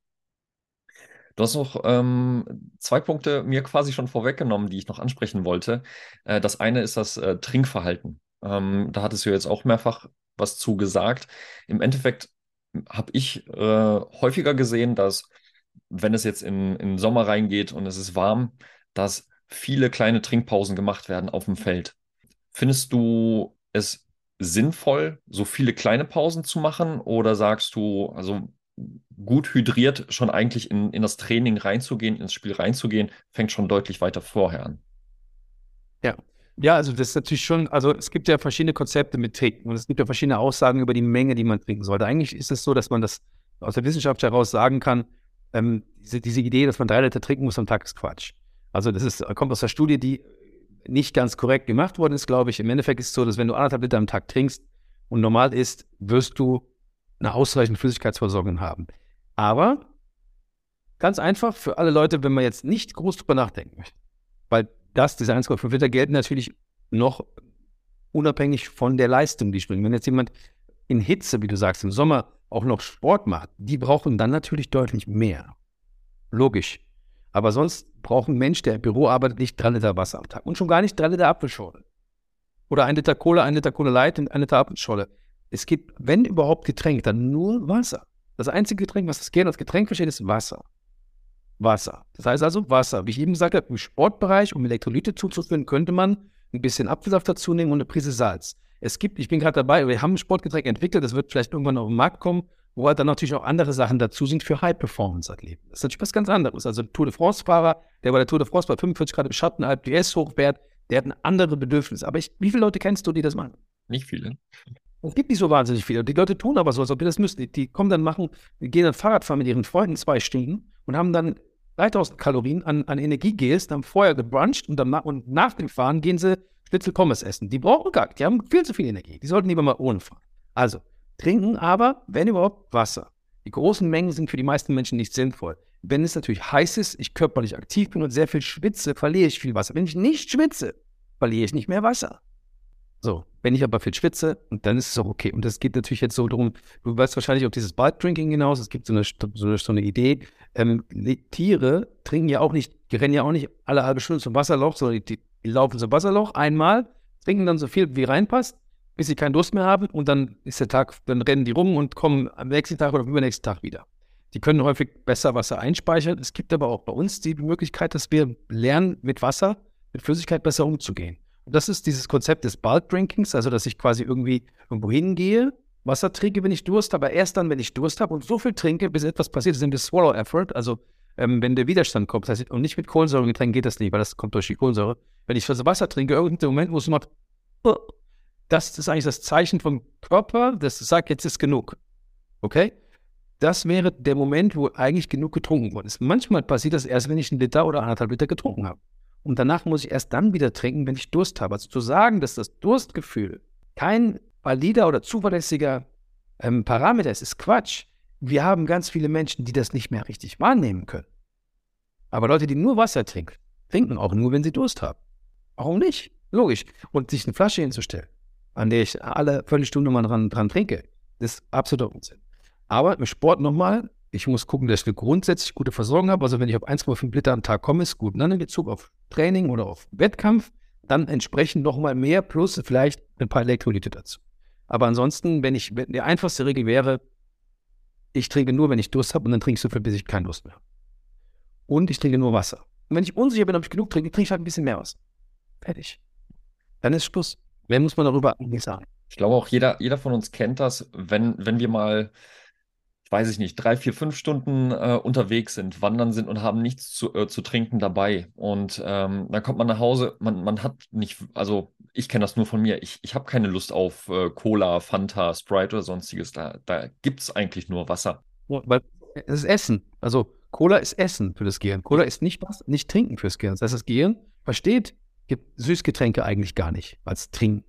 Du hast noch ähm, zwei Punkte mir quasi schon vorweggenommen, die ich noch ansprechen wollte. Äh, das eine ist das äh, Trinkverhalten. Ähm, da hattest du jetzt auch mehrfach was zu gesagt. Im Endeffekt habe ich äh, häufiger gesehen, dass wenn es jetzt in, in Sommer reingeht und es ist warm, dass viele kleine Trinkpausen gemacht werden auf dem Feld. Findest du es sinnvoll, so viele kleine Pausen zu machen? Oder sagst du, also gut hydriert schon eigentlich in, in das Training reinzugehen, ins Spiel reinzugehen, fängt schon deutlich weiter vorher an? Ja, ja, also das ist natürlich schon, also es gibt ja verschiedene Konzepte mit Trinken und es gibt ja verschiedene Aussagen über die Menge, die man trinken sollte. Eigentlich ist es so, dass man das aus der Wissenschaft heraus sagen kann, ähm, diese, diese, Idee, dass man drei Liter trinken muss am Tag, ist Quatsch. Also das ist, kommt aus der Studie, die nicht ganz korrekt gemacht worden ist, glaube ich. Im Endeffekt ist es so, dass wenn du anderthalb Liter am Tag trinkst und normal isst, wirst du eine ausreichende Flüssigkeitsversorgung haben. Aber ganz einfach für alle Leute, wenn man jetzt nicht groß drüber nachdenken möchte. Weil das, diese 1,5 Liter, gelten natürlich noch unabhängig von der Leistung, die springen. Wenn jetzt jemand in Hitze, wie du sagst, im Sommer auch noch Sport macht, die brauchen dann natürlich deutlich mehr. Logisch. Aber sonst braucht ein Mensch, der im Büro arbeitet, nicht drei Liter Wasser am Tag und schon gar nicht drei Liter Apfelschorle. Oder ein Liter Cola, ein Liter Cola Light und ein Liter Apfelschorle. Es gibt, wenn überhaupt Getränk, dann nur Wasser. Das einzige Getränk, was das Gehirn als Getränk versteht, ist Wasser. Wasser. Das heißt also Wasser. Wie ich eben gesagt habe, im Sportbereich, um Elektrolyte zuzuführen, könnte man ein bisschen Apfelsaft dazu nehmen und eine Prise Salz. Es gibt, ich bin gerade dabei, wir haben ein Sportgetränk entwickelt, das wird vielleicht irgendwann auf den Markt kommen, wo halt dann natürlich auch andere Sachen dazu sind für High-Performance-Athleten. Das ist natürlich was ganz anderes. Also ein Tour de France-Fahrer, der bei der Tour de France bei 45 Grad im Schatten Alp DS hochfährt, der hat ein andere Bedürfnis. Aber ich, wie viele Leute kennst du, die das machen? Nicht viele. Es gibt nicht so wahnsinnig viele. Die Leute tun aber so, als ob die das müssten. Die, die kommen dann machen, die gehen dann Fahrrad fahren mit ihren Freunden zwei Stunden und haben dann 3000 Kalorien an, an Energiegels, dann vorher gebruncht und, dann, und nach dem Fahren gehen sie Schnitzel Pommes essen. Die brauchen gar nicht, die haben viel zu viel Energie. Die sollten lieber mal ohne fahren. Also, trinken aber, wenn überhaupt, Wasser. Die großen Mengen sind für die meisten Menschen nicht sinnvoll. Wenn es natürlich heiß ist, ich körperlich aktiv bin und sehr viel schwitze, verliere ich viel Wasser. Wenn ich nicht schwitze, verliere ich nicht mehr Wasser. So, wenn ich aber viel schwitze, dann ist es auch okay. Und das geht natürlich jetzt so darum, du weißt wahrscheinlich auf dieses Bulk Drinking hinaus, es gibt so eine, so eine, so eine Idee, ähm, Tiere trinken ja auch nicht, die rennen ja auch nicht alle halbe Stunde zum Wasserloch, sondern die, die laufen zum Wasserloch einmal, trinken dann so viel wie reinpasst, bis sie keinen Durst mehr haben und dann ist der Tag, dann rennen die rum und kommen am nächsten Tag oder am übernächsten Tag wieder. Die können häufig besser Wasser einspeichern. Es gibt aber auch bei uns die Möglichkeit, dass wir lernen, mit Wasser, mit Flüssigkeit besser umzugehen das ist dieses Konzept des Bulk Drinkings, also dass ich quasi irgendwie irgendwo hingehe, Wasser trinke, wenn ich Durst habe, aber erst dann, wenn ich Durst habe und so viel trinke, bis etwas passiert, das ist das Swallow Effort, also ähm, wenn der Widerstand kommt, das heißt, und nicht mit Kohlensäuregetränken geht das nicht, weil das kommt durch die Kohlensäure. Wenn ich Wasser trinke, irgendein Moment, wo es macht, das ist eigentlich das Zeichen vom Körper, das sagt, jetzt ist genug. Okay? Das wäre der Moment, wo eigentlich genug getrunken worden ist. Manchmal passiert das erst, wenn ich einen Liter oder anderthalb Liter getrunken habe. Und danach muss ich erst dann wieder trinken, wenn ich Durst habe. Also zu sagen, dass das Durstgefühl kein valider oder zuverlässiger ähm, Parameter ist, ist Quatsch. Wir haben ganz viele Menschen, die das nicht mehr richtig wahrnehmen können. Aber Leute, die nur Wasser trinken, trinken auch nur, wenn sie Durst haben. Warum nicht? Logisch. Und sich eine Flasche hinzustellen, an der ich alle Viertelstunde mal dran, dran trinke, ist absoluter Unsinn. Aber im Sport nochmal, ich muss gucken, dass ich eine grundsätzlich gute Versorgung habe. Also wenn ich auf 1,5 Liter am Tag komme, ist gut. Und dann in Bezug auf Training oder auf Wettkampf, dann entsprechend nochmal mehr plus vielleicht ein paar Elektrolyte dazu. Aber ansonsten, wenn ich, wenn die einfachste Regel wäre, ich trinke nur, wenn ich Durst habe und dann trinke ich so viel, bis ich keinen Durst mehr habe. Und ich trinke nur Wasser. Und wenn ich unsicher bin, ob ich genug trinke, trinke ich halt ein bisschen mehr Wasser. Fertig. Dann ist Schluss. Mehr muss man darüber nicht sagen. Ich glaube auch jeder, jeder von uns kennt das, wenn, wenn wir mal weiß ich nicht, drei, vier, fünf Stunden äh, unterwegs sind, wandern sind und haben nichts zu, äh, zu trinken dabei. Und ähm, dann kommt man nach Hause, man, man hat nicht, also ich kenne das nur von mir, ich, ich habe keine Lust auf äh, Cola, Fanta, Sprite oder sonstiges. Da, da gibt es eigentlich nur Wasser. weil es ist Essen. Also Cola ist Essen für das Gehirn. Cola ist nicht was, nicht Trinken fürs Gehirn. Das heißt, das Gehirn versteht Süßgetränke eigentlich gar nicht als Trinken,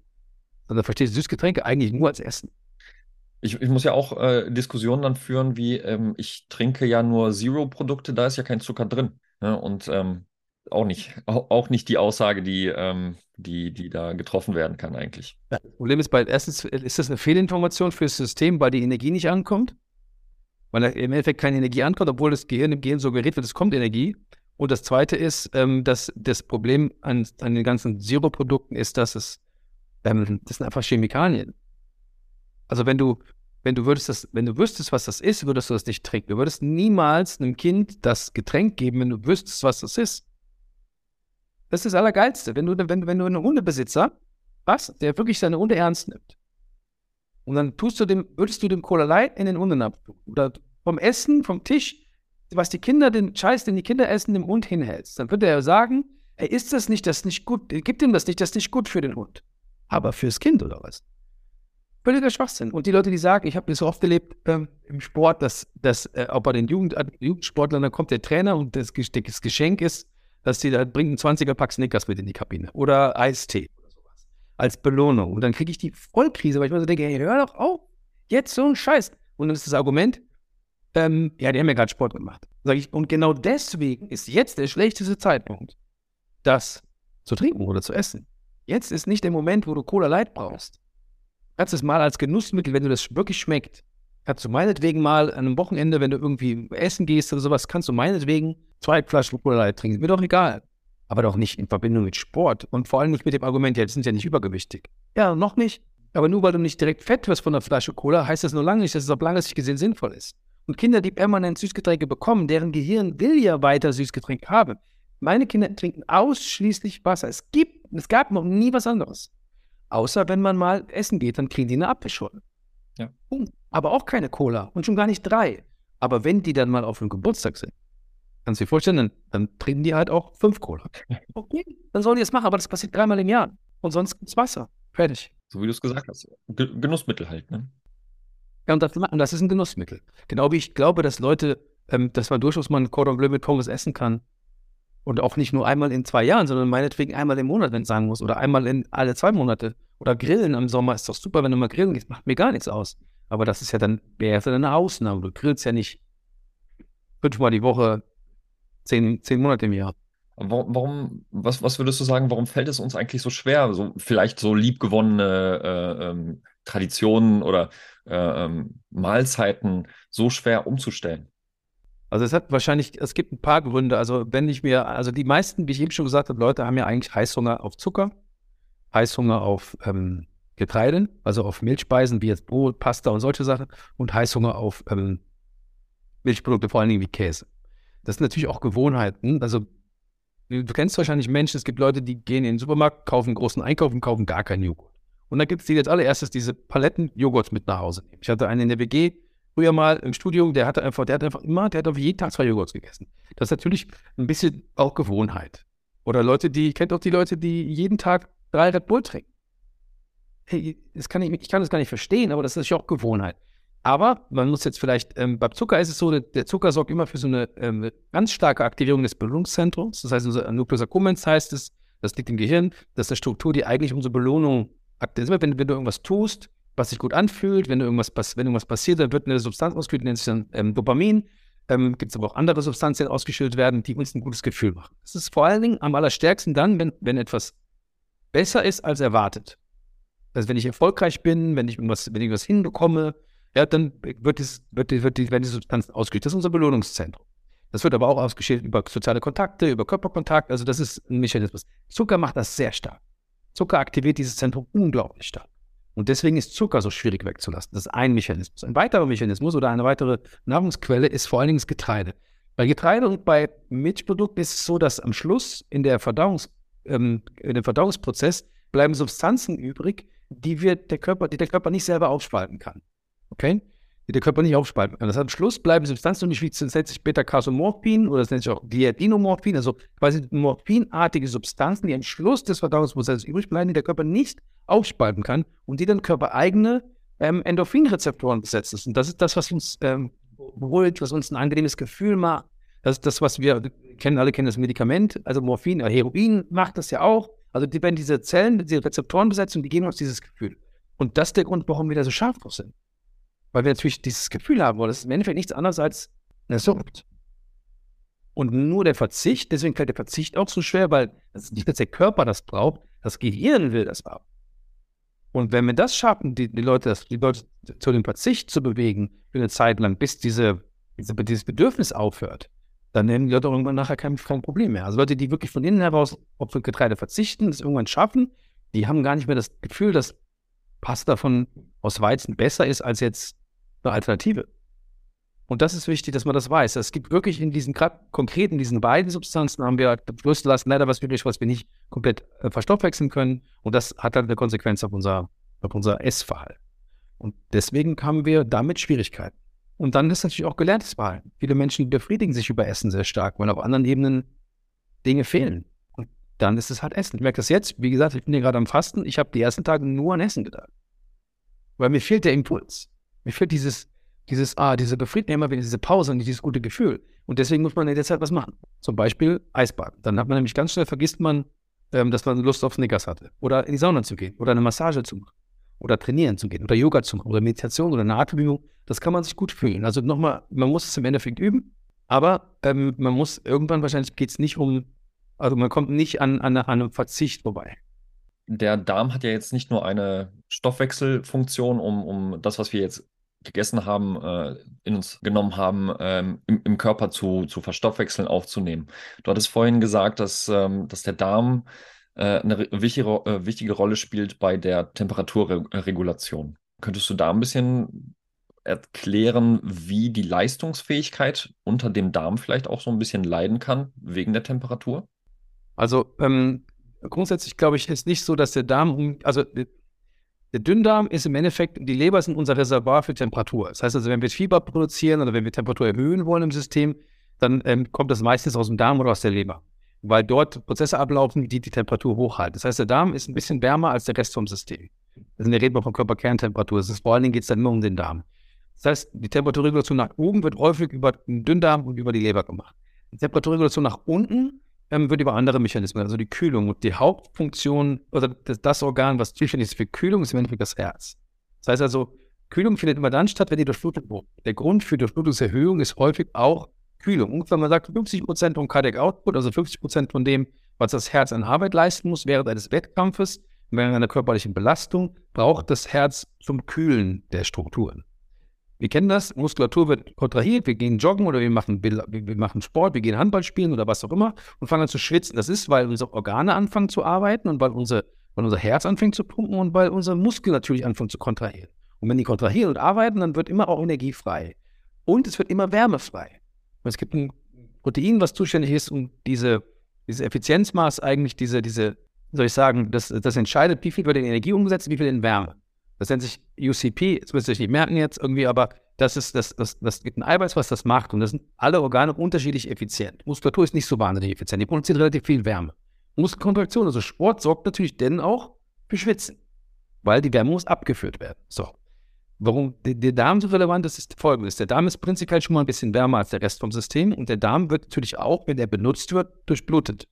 sondern versteht Süßgetränke eigentlich nur als Essen. Ich, ich muss ja auch äh, Diskussionen dann führen, wie ähm, ich trinke ja nur Zero-Produkte, da ist ja kein Zucker drin. Ne? Und ähm, auch nicht, auch, auch nicht die Aussage, die, ähm, die, die da getroffen werden kann eigentlich. Das Problem ist bei erstens ist das eine Fehlinformation fürs System, weil die Energie nicht ankommt. Weil im Endeffekt keine Energie ankommt, obwohl das Gehirn im Gehirn suggeriert wird, es kommt Energie. Und das zweite ist, ähm, dass das Problem an, an den ganzen Zero-Produkten ist, dass es, ähm, das sind einfach Chemikalien. Also wenn du, wenn du würdest das, wenn du wüsstest, was das ist, würdest du das nicht trinken. Du würdest niemals einem Kind das Getränk geben, wenn du wüsstest, was das ist. Das ist das Allergeilste. Wenn du, wenn, wenn du einen Hundebesitzer hast, der wirklich seine Hunde ernst nimmt. Und dann tust du dem, würdest du dem Cola Light in den Hunden Oder vom Essen, vom Tisch, was die Kinder, den Scheiß, den die Kinder essen, dem Hund hinhältst. Dann würde er sagen, ey, ist das nicht, das nicht gut, gibt ihm das nicht, das ist nicht gut für den Hund. Aber fürs Kind oder was? Völliger Schwachsinn. Und die Leute, die sagen, ich habe das so oft erlebt ähm, im Sport, dass, dass äh, auch bei den Jugend, äh, Jugendsportlern, da kommt der Trainer und das, das Geschenk ist, dass die da bringen einen 20er Pack Snickers mit in die Kabine oder Eistee oder sowas als Belohnung. Und dann kriege ich die Vollkrise, weil ich mir so denke, hey, hör doch auf, jetzt so ein Scheiß. Und dann ist das Argument, ähm, ja, die haben ja gerade Sport gemacht. Sag ich, und genau deswegen ist jetzt der schlechteste Zeitpunkt, das zu trinken oder zu essen. Jetzt ist nicht der Moment, wo du Cola Light brauchst kannst es mal als Genussmittel, wenn du das wirklich schmeckt, kannst du meinetwegen mal an einem Wochenende, wenn du irgendwie essen gehst oder sowas, kannst du meinetwegen zwei Flaschen Cola Light trinken. Mir doch egal. Aber doch nicht in Verbindung mit Sport. Und vor allem nicht mit dem Argument, ja, die sind ja nicht übergewichtig. Ja, noch nicht. Aber nur weil du nicht direkt fett wirst von der Flasche Cola, heißt das nur lange nicht, dass es auf lange Sicht gesehen sinnvoll ist. Und Kinder, die permanent Süßgetränke bekommen, deren Gehirn will ja weiter Süßgetränke haben. Meine Kinder trinken ausschließlich Wasser. Es gibt, es gab noch nie was anderes. Außer wenn man mal essen geht, dann kriegen die eine Apfelschorle. Ja. Aber auch keine Cola und schon gar nicht drei. Aber wenn die dann mal auf dem Geburtstag sind, kannst du dir vorstellen, dann, dann trinken die halt auch fünf Cola. *laughs* Okay, dann sollen die das machen, aber das passiert dreimal im Jahr. Und sonst gibt's Wasser. Fertig. So wie du es gesagt hast. Ge Genussmittel halt, ne? Ja, und das, und das, ist ein Genussmittel. Genau wie ich glaube, dass Leute, ähm, dass man durchaus mal ein Cordon Bleu mit Pommes essen kann, und auch nicht nur einmal in zwei Jahren, sondern meinetwegen einmal im Monat, wenn es sein muss. Oder einmal in alle zwei Monate. Oder grillen im Sommer ist doch super, wenn du mal grillen gehst. Macht mir gar nichts aus. Aber das ist ja dann, wäre dann eine Ausnahme. Du grillst ja nicht fünfmal die Woche, zehn, zehn Monate im Jahr. Warum, was, was würdest du sagen, warum fällt es uns eigentlich so schwer, so vielleicht so liebgewonnene äh, ähm, Traditionen oder äh, ähm, Mahlzeiten so schwer umzustellen? Also es hat wahrscheinlich, es gibt ein paar Gründe. Also wenn ich mir, also die meisten, wie ich eben schon gesagt habe, Leute haben ja eigentlich Heißhunger auf Zucker, Heißhunger auf ähm, Getreiden, also auf Milchspeisen wie jetzt Brot, Pasta und solche Sachen und Heißhunger auf ähm, Milchprodukte, vor allen Dingen wie Käse. Das sind natürlich auch Gewohnheiten. Also du kennst wahrscheinlich Menschen, es gibt Leute, die gehen in den Supermarkt, kaufen großen Einkauf und kaufen gar keinen Joghurt. Und dann gibt es die jetzt allererstes diese Paletten Joghurt mit nach Hause nehmen. Ich hatte einen in der WG, früher mal im Studium, der hatte einfach, der hat einfach immer, der hat auf jeden Tag zwei Joghurts gegessen. Das ist natürlich ein bisschen auch Gewohnheit. Oder Leute, die, kennt auch die Leute, die jeden Tag drei Red Bull trinken. Hey, das kann ich, ich kann das gar nicht verstehen, aber das ist auch Gewohnheit. Aber man muss jetzt vielleicht, ähm, beim Zucker ist es so, der Zucker sorgt immer für so eine ähm, ganz starke Aktivierung des Belohnungszentrums. Das heißt, unser Nucleus accumbens heißt es, das liegt im Gehirn, das ist eine Struktur, die eigentlich unsere Belohnung Wenn, wenn du irgendwas tust, was sich gut anfühlt. Wenn irgendwas, wenn irgendwas passiert, dann wird eine Substanz ausgeschüttet, nennt sich dann ähm, Dopamin. Ähm, Gibt es aber auch andere Substanzen, die ausgeschüttet werden, die uns ein gutes Gefühl machen. Das ist vor allen Dingen am allerstärksten dann, wenn, wenn etwas besser ist als erwartet. Also wenn ich erfolgreich bin, wenn ich irgendwas, wenn ich irgendwas hinbekomme, ja, dann wird, es, wird, wird die, werden die Substanzen ausgeschüttet. Das ist unser Belohnungszentrum. Das wird aber auch ausgeschüttet über soziale Kontakte, über Körperkontakt. Also das ist ein Mechanismus. Zucker macht das sehr stark. Zucker aktiviert dieses Zentrum unglaublich stark. Und deswegen ist Zucker so schwierig wegzulassen. Das ist ein Mechanismus. Ein weiterer Mechanismus oder eine weitere Nahrungsquelle ist vor allen Dingen das Getreide. Bei Getreide und bei Milchprodukten ist es so, dass am Schluss in, der Verdauungs, ähm, in dem Verdauungsprozess bleiben Substanzen übrig, die, wir der Körper, die der Körper nicht selber aufspalten kann. Okay? Die der Körper nicht aufspalten kann. Das heißt, am Schluss bleiben Substanzen und nicht das nennt sich Beta-Casomorphin oder das nennt sich auch Diadinomorphin, also quasi morphinartige Substanzen, die am Schluss des Verdauungsprozesses übrig bleiben, die der Körper nicht aufspalten kann und die dann körpereigene ähm, Endorphinrezeptoren besetzen. Und das ist das, was uns ähm, beruhigt, was uns ein angenehmes Gefühl macht. Das ist das, was wir kennen, alle kennen das Medikament, also Morphin, äh, Heroin macht das ja auch. Also die, wenn diese Zellen, diese Rezeptoren besetzen, die geben uns dieses Gefühl. Und das ist der Grund, warum wir da so scharf drauf sind. Weil wir natürlich dieses Gefühl haben. Das ist im Endeffekt nichts anderes als eine Sucht. Und nur der Verzicht, deswegen fällt der Verzicht auch so schwer, weil das ist nicht, dass der Körper das braucht, das Gehirn will das haben. Und wenn wir das schaffen, die, die, Leute, die Leute zu dem Verzicht zu bewegen für eine Zeit lang, bis diese, diese dieses Bedürfnis aufhört, dann nehmen die Leute irgendwann nachher kein, kein Problem mehr. Also Leute, die wirklich von innen heraus auf Getreide verzichten, das irgendwann schaffen, die haben gar nicht mehr das Gefühl, dass Pasta von, aus Weizen besser ist als jetzt eine Alternative. Und das ist wichtig, dass man das weiß. Es gibt wirklich in diesen, gerade konkret in diesen beiden Substanzen haben wir beschlossen lassen, leider was übrig, was wir nicht komplett äh, verstoffwechseln können. Und das hat dann eine Konsequenz auf unser, auf unser Essverhalten. Und deswegen haben wir damit Schwierigkeiten. Und dann ist natürlich auch gelerntes Verhalten. Viele Menschen befriedigen sich über Essen sehr stark, weil auf anderen Ebenen Dinge fehlen. Und dann ist es halt Essen. Ich merke das jetzt, wie gesagt, ich bin hier gerade am Fasten. Ich habe die ersten Tage nur an Essen gedacht. Weil mir fehlt der Impuls. Mir fehlt dieses, dieses, ah, diese Befriedigung, diese Pause und dieses gute Gefühl. Und deswegen muss man in der Zeit was machen. Zum Beispiel Eisbaden. Dann hat man nämlich ganz schnell, vergisst man, ähm, dass man Lust auf Snickers hatte. Oder in die Sauna zu gehen. Oder eine Massage zu machen. Oder trainieren zu gehen. Oder Yoga zu machen. Oder Meditation oder eine Atemübung. Das kann man sich gut fühlen. Also nochmal, man muss es im Endeffekt üben. Aber ähm, man muss irgendwann, wahrscheinlich geht es nicht um, also man kommt nicht an, an, an einem Verzicht vorbei der Darm hat ja jetzt nicht nur eine Stoffwechselfunktion, um, um das, was wir jetzt gegessen haben, äh, in uns genommen haben, ähm, im, im, Körper zu, zu verstoffwechseln, aufzunehmen. Du hattest vorhin gesagt, dass, ähm, dass der Darm äh, eine wichtige, äh, wichtige Rolle spielt bei der Temperaturregulation. Könntest du da ein bisschen erklären, wie die Leistungsfähigkeit unter dem Darm vielleicht auch so ein bisschen leiden kann wegen der Temperatur? Also ähm, grundsätzlich glaube ich, ist nicht so, dass der Darm, also der Dünndarm ist im Endeffekt, die Leber sind unser Reservoir für Temperatur. Das heißt also, wenn wir Fieber produzieren oder wenn wir Temperatur erhöhen wollen im System, dann ähm, kommt das meistens aus dem Darm oder aus der Leber. Weil dort Prozesse ablaufen, die die Temperatur hochhalten. Das heißt, der Darm ist ein bisschen wärmer als der Rest vom System. Das ist eine Rede von Körperkerntemperatur. Das ist, vor allen Dingen geht es dann immer um den Darm. Das heißt, die Temperaturregulation nach oben wird häufig über den Dünndarm und über die Leber gemacht. Die Temperaturregulation nach unten ähm, wird über andere Mechanismen, also die Kühlung und die Hauptfunktion oder das, das, Organ, was zuständig ist für Kühlung, ist im Endeffekt das Herz. Das heißt also, Kühlung findet immer dann statt, wenn die Durchblutung hoch. Der Grund für Durchblutungserhöhung ist häufig auch Kühlung. Ungefähr man sagt 50 Prozent vom Cardiac Output, also 50 Prozent von dem, was das Herz an Arbeit leisten muss während eines Wettkampfes, während einer körperlichen Belastung, braucht das Herz zum Kühlen der Strukturen. Wir kennen das, Muskulatur wird kontrahiert, wir gehen joggen oder wir machen, wir machen Sport, wir gehen Handball spielen oder was auch immer und fangen an zu schwitzen. Das ist, weil unsere Organe anfangen zu arbeiten und weil, unsere, weil unser Herz anfängt zu pumpen und weil unsere Muskeln natürlich anfangen zu kontrahieren. Und wenn die kontrahieren und arbeiten, dann wird immer auch Energie frei. Und es wird immer Wärme frei. Und es gibt ein Protein, was zuständig ist, um diese, diese Effizienzmaß eigentlich, diese, diese, soll ich sagen, das, das entscheidet, wie viel wird in Energie umgesetzt, wie viel in Wärme. Das nennt sich UCP, das müsst ihr euch nicht merken jetzt irgendwie, aber das ist das, das, das gibt ein Eiweiß, was das macht. Und das sind alle Organe unterschiedlich effizient. Muskulatur ist nicht so wahnsinnig effizient. Die produziert relativ viel Wärme. Muskelkontraktion, also Sport, sorgt natürlich dann auch für Schwitzen, weil die Wärme muss abgeführt werden. So. Warum der Darm so relevant ist, ist folgendes. Der Darm ist prinzipiell schon mal ein bisschen wärmer als der Rest vom System und der Darm wird natürlich auch, wenn er benutzt wird, durchblutet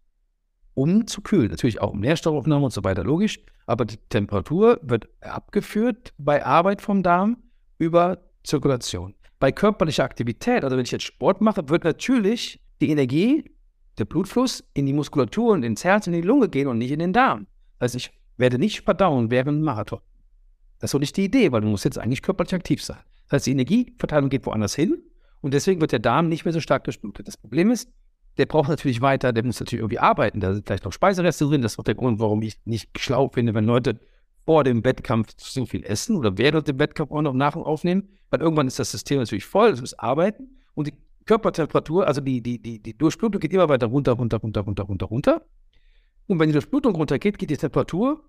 um zu kühlen. Natürlich auch um Nährstoffaufnahme und so weiter, logisch. Aber die Temperatur wird abgeführt bei Arbeit vom Darm über Zirkulation. Bei körperlicher Aktivität, also wenn ich jetzt Sport mache, wird natürlich die Energie, der Blutfluss in die Muskulatur und ins Herz und in die Lunge gehen und nicht in den Darm. Also ich werde nicht verdauen während einem Marathon. Das ist so nicht die Idee, weil du musst jetzt eigentlich körperlich aktiv sein. Das heißt, die Energieverteilung geht woanders hin und deswegen wird der Darm nicht mehr so stark durchblutet. Das Problem ist, der braucht natürlich weiter, der muss natürlich irgendwie arbeiten. Da sind vielleicht noch Speisereste drin. Das ist auch der Grund, warum ich nicht schlau finde, wenn Leute vor dem Wettkampf so viel essen oder während dem Wettkampf auch noch Nahrung aufnehmen. Weil irgendwann ist das System natürlich voll, es muss arbeiten und die Körpertemperatur, also die, die, die, die Durchblutung geht immer weiter runter, runter, runter, runter, runter, runter. Und wenn die Durchblutung runtergeht, geht die Temperatur,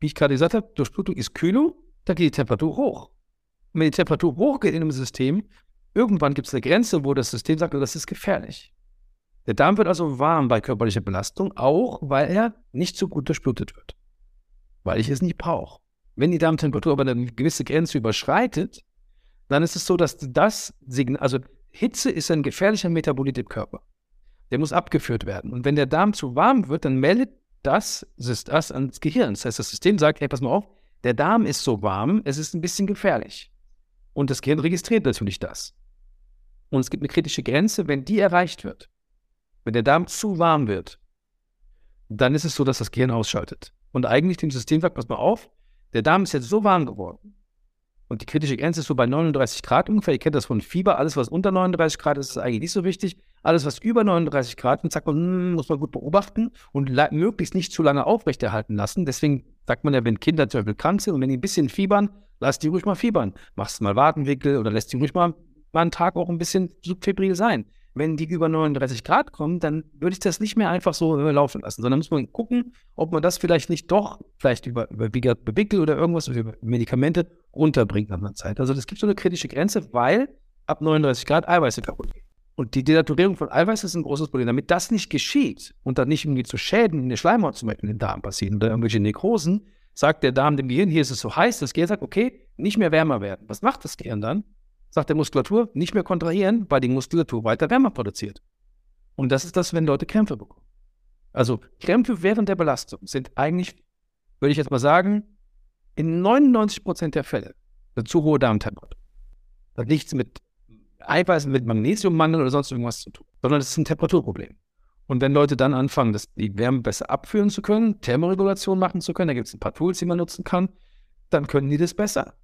wie ich gerade gesagt habe, Durchblutung ist Kühlung, dann geht die Temperatur hoch. Und wenn die Temperatur hochgeht in einem System, irgendwann gibt es eine Grenze, wo das System sagt, das ist gefährlich. Der Darm wird also warm bei körperlicher Belastung, auch weil er nicht so gut durchblutet wird. Weil ich es nicht brauche. Wenn die Darmtemperatur aber eine gewisse Grenze überschreitet, dann ist es so, dass das Signal, also Hitze ist ein gefährlicher Metabolit im Körper. Der muss abgeführt werden. Und wenn der Darm zu warm wird, dann meldet das, das, das ans Gehirn. Das heißt, das System sagt, hey, pass mal auf, der Darm ist so warm, es ist ein bisschen gefährlich. Und das Gehirn registriert natürlich das. Und es gibt eine kritische Grenze, wenn die erreicht wird, wenn der Darm zu warm wird, dann ist es so, dass das Gehirn ausschaltet. Und eigentlich dem System sagt, pass mal auf, der Darm ist jetzt so warm geworden. Und die kritische Grenze ist so bei 39 Grad ungefähr. Ihr kennt das von Fieber. Alles, was unter 39 Grad ist, ist eigentlich nicht so wichtig. Alles, was über 39 Grad ist, sagt man, hm, muss man gut beobachten und möglichst nicht zu lange aufrechterhalten lassen. Deswegen sagt man ja, wenn Kinder zum Beispiel krank sind und wenn die ein bisschen fiebern, lass die ruhig mal fiebern. Machst mal Wadenwickel oder lässt die ruhig mal, mal einen Tag auch ein bisschen subfebril sein wenn die über 39 Grad kommen, dann würde ich das nicht mehr einfach so laufen lassen, sondern muss man gucken, ob man das vielleicht nicht doch, vielleicht über, über Bewickel oder irgendwas, über Medikamente runterbringt nach einer Zeit. Also es gibt so eine kritische Grenze, weil ab 39 Grad Eiweiße kaputt gehen. Und die Denaturierung von Eiweiß ist ein großes Problem. Damit das nicht geschieht und dann nicht irgendwie zu Schäden in der Schleimhaut zum Beispiel in den Darm passieren oder irgendwelche Nekrosen, sagt der Darm dem Gehirn, hier ist es so heiß, das Gehirn sagt, okay, nicht mehr wärmer werden. Was macht das Gehirn dann? Sagt der Muskulatur, nicht mehr kontrahieren, weil die Muskulatur weiter Wärme produziert. Und das ist das, wenn Leute Krämpfe bekommen. Also Krämpfe während der Belastung sind eigentlich, würde ich jetzt mal sagen, in 99 Prozent der Fälle eine zu hohe Darmtemperatur. Das hat nichts mit Eiweißen, mit Magnesiummangel oder sonst irgendwas zu tun, sondern das ist ein Temperaturproblem. Und wenn Leute dann anfangen, das, die Wärme besser abführen zu können, Thermoregulation machen zu können, da gibt es ein paar Tools, die man nutzen kann, dann können die das besser.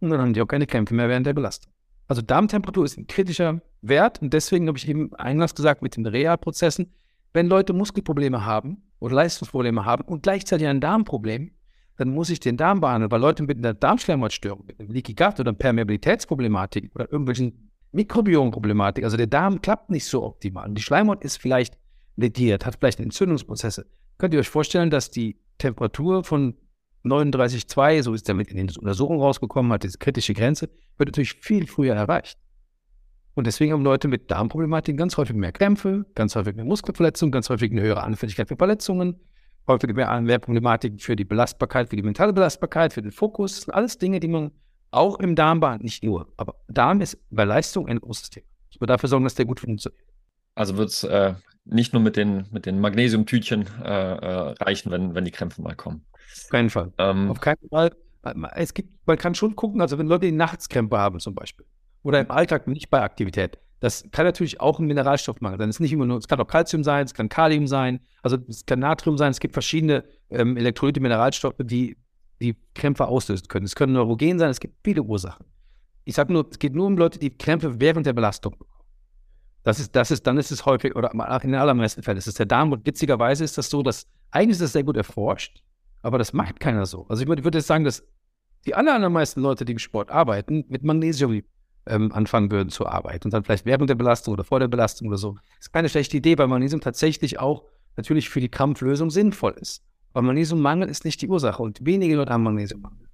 Und dann haben die auch keine Krämpfe mehr während der Belastung. Also Darmtemperatur ist ein kritischer Wert und deswegen habe ich eben eingangs gesagt mit den Reha-Prozessen, wenn Leute Muskelprobleme haben oder Leistungsprobleme haben und gleichzeitig ein Darmproblem, dann muss ich den Darm behandeln, weil Leute mit einer Darmschleimhautstörung, mit einem Leaky Gut oder Permeabilitätsproblematik oder irgendwelchen Mikrobiomproblematik, also der Darm klappt nicht so optimal und die Schleimhaut ist vielleicht lediert, hat vielleicht Entzündungsprozesse. Könnt ihr euch vorstellen, dass die Temperatur von 39,2, so ist er mit in den Untersuchungen rausgekommen, hat diese kritische Grenze, wird natürlich viel früher erreicht. Und deswegen haben Leute mit Darmproblematiken ganz häufig mehr Krämpfe, ganz häufig mehr Muskelverletzungen, ganz häufig eine höhere Anfälligkeit für Verletzungen, häufig mehr, mehr Problematiken für die Belastbarkeit, für die mentale Belastbarkeit, für den Fokus. Das sind alles Dinge, die man auch im Darm behandelt, nicht nur. Aber Darm ist bei Leistung ein großes Thema. Ich will dafür sorgen, dass der gut funktioniert. Also wird es äh, nicht nur mit den, mit den Magnesiumtütchen äh, äh, reichen, wenn, wenn die Krämpfe mal kommen. Auf keinen Fall. Ähm, Auf keinen Fall. Es gibt, man kann schon gucken, also wenn Leute die Nachtskrämpfe haben zum Beispiel oder im Alltag nicht bei Aktivität, das kann natürlich auch ein Mineralstoffmangel sein. Es ist nicht immer nur, es kann auch Kalzium sein, es kann Kalium sein, also es kann Natrium sein. Es gibt verschiedene ähm, Elektrolyte, Mineralstoffe, die die Krämpfe auslösen können. Es können Neurogen sein, es gibt viele Ursachen. Ich sage nur, es geht nur um Leute, die Krämpfe während der Belastung bekommen. Das ist, das ist, dann ist es häufig, oder in den allermeisten Fällen ist es der Darm. Und witzigerweise ist das so, dass eigentlich ist das sehr gut erforscht. Aber das macht keiner so. Also ich würde jetzt sagen, dass die allermeisten Leute, die im Sport arbeiten, mit Magnesium ähm, anfangen würden zu arbeiten und dann vielleicht während der Belastung oder vor der Belastung oder so. Das ist keine schlechte Idee, weil Magnesium tatsächlich auch natürlich für die Krampflösung sinnvoll ist. Aber Magnesiummangel ist nicht die Ursache und wenige Leute haben Magnesiummangel.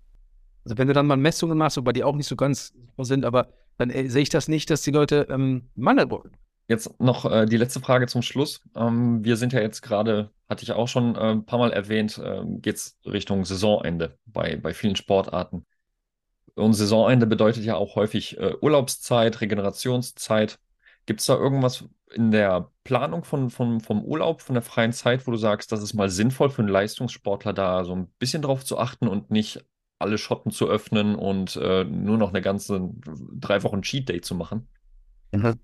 Also wenn du dann mal Messungen machst, wobei die auch nicht so ganz sind, aber dann äh, sehe ich das nicht, dass die Leute ähm, Mangel wollen. Jetzt noch äh, die letzte Frage zum Schluss. Ähm, wir sind ja jetzt gerade, hatte ich auch schon äh, ein paar Mal erwähnt, äh, geht es Richtung Saisonende bei, bei vielen Sportarten. Und Saisonende bedeutet ja auch häufig äh, Urlaubszeit, Regenerationszeit. Gibt es da irgendwas in der Planung von, von, vom Urlaub, von der freien Zeit, wo du sagst, das ist mal sinnvoll für einen Leistungssportler, da so ein bisschen drauf zu achten und nicht alle Schotten zu öffnen und äh, nur noch eine ganze drei Wochen Cheat Day zu machen? Mhm.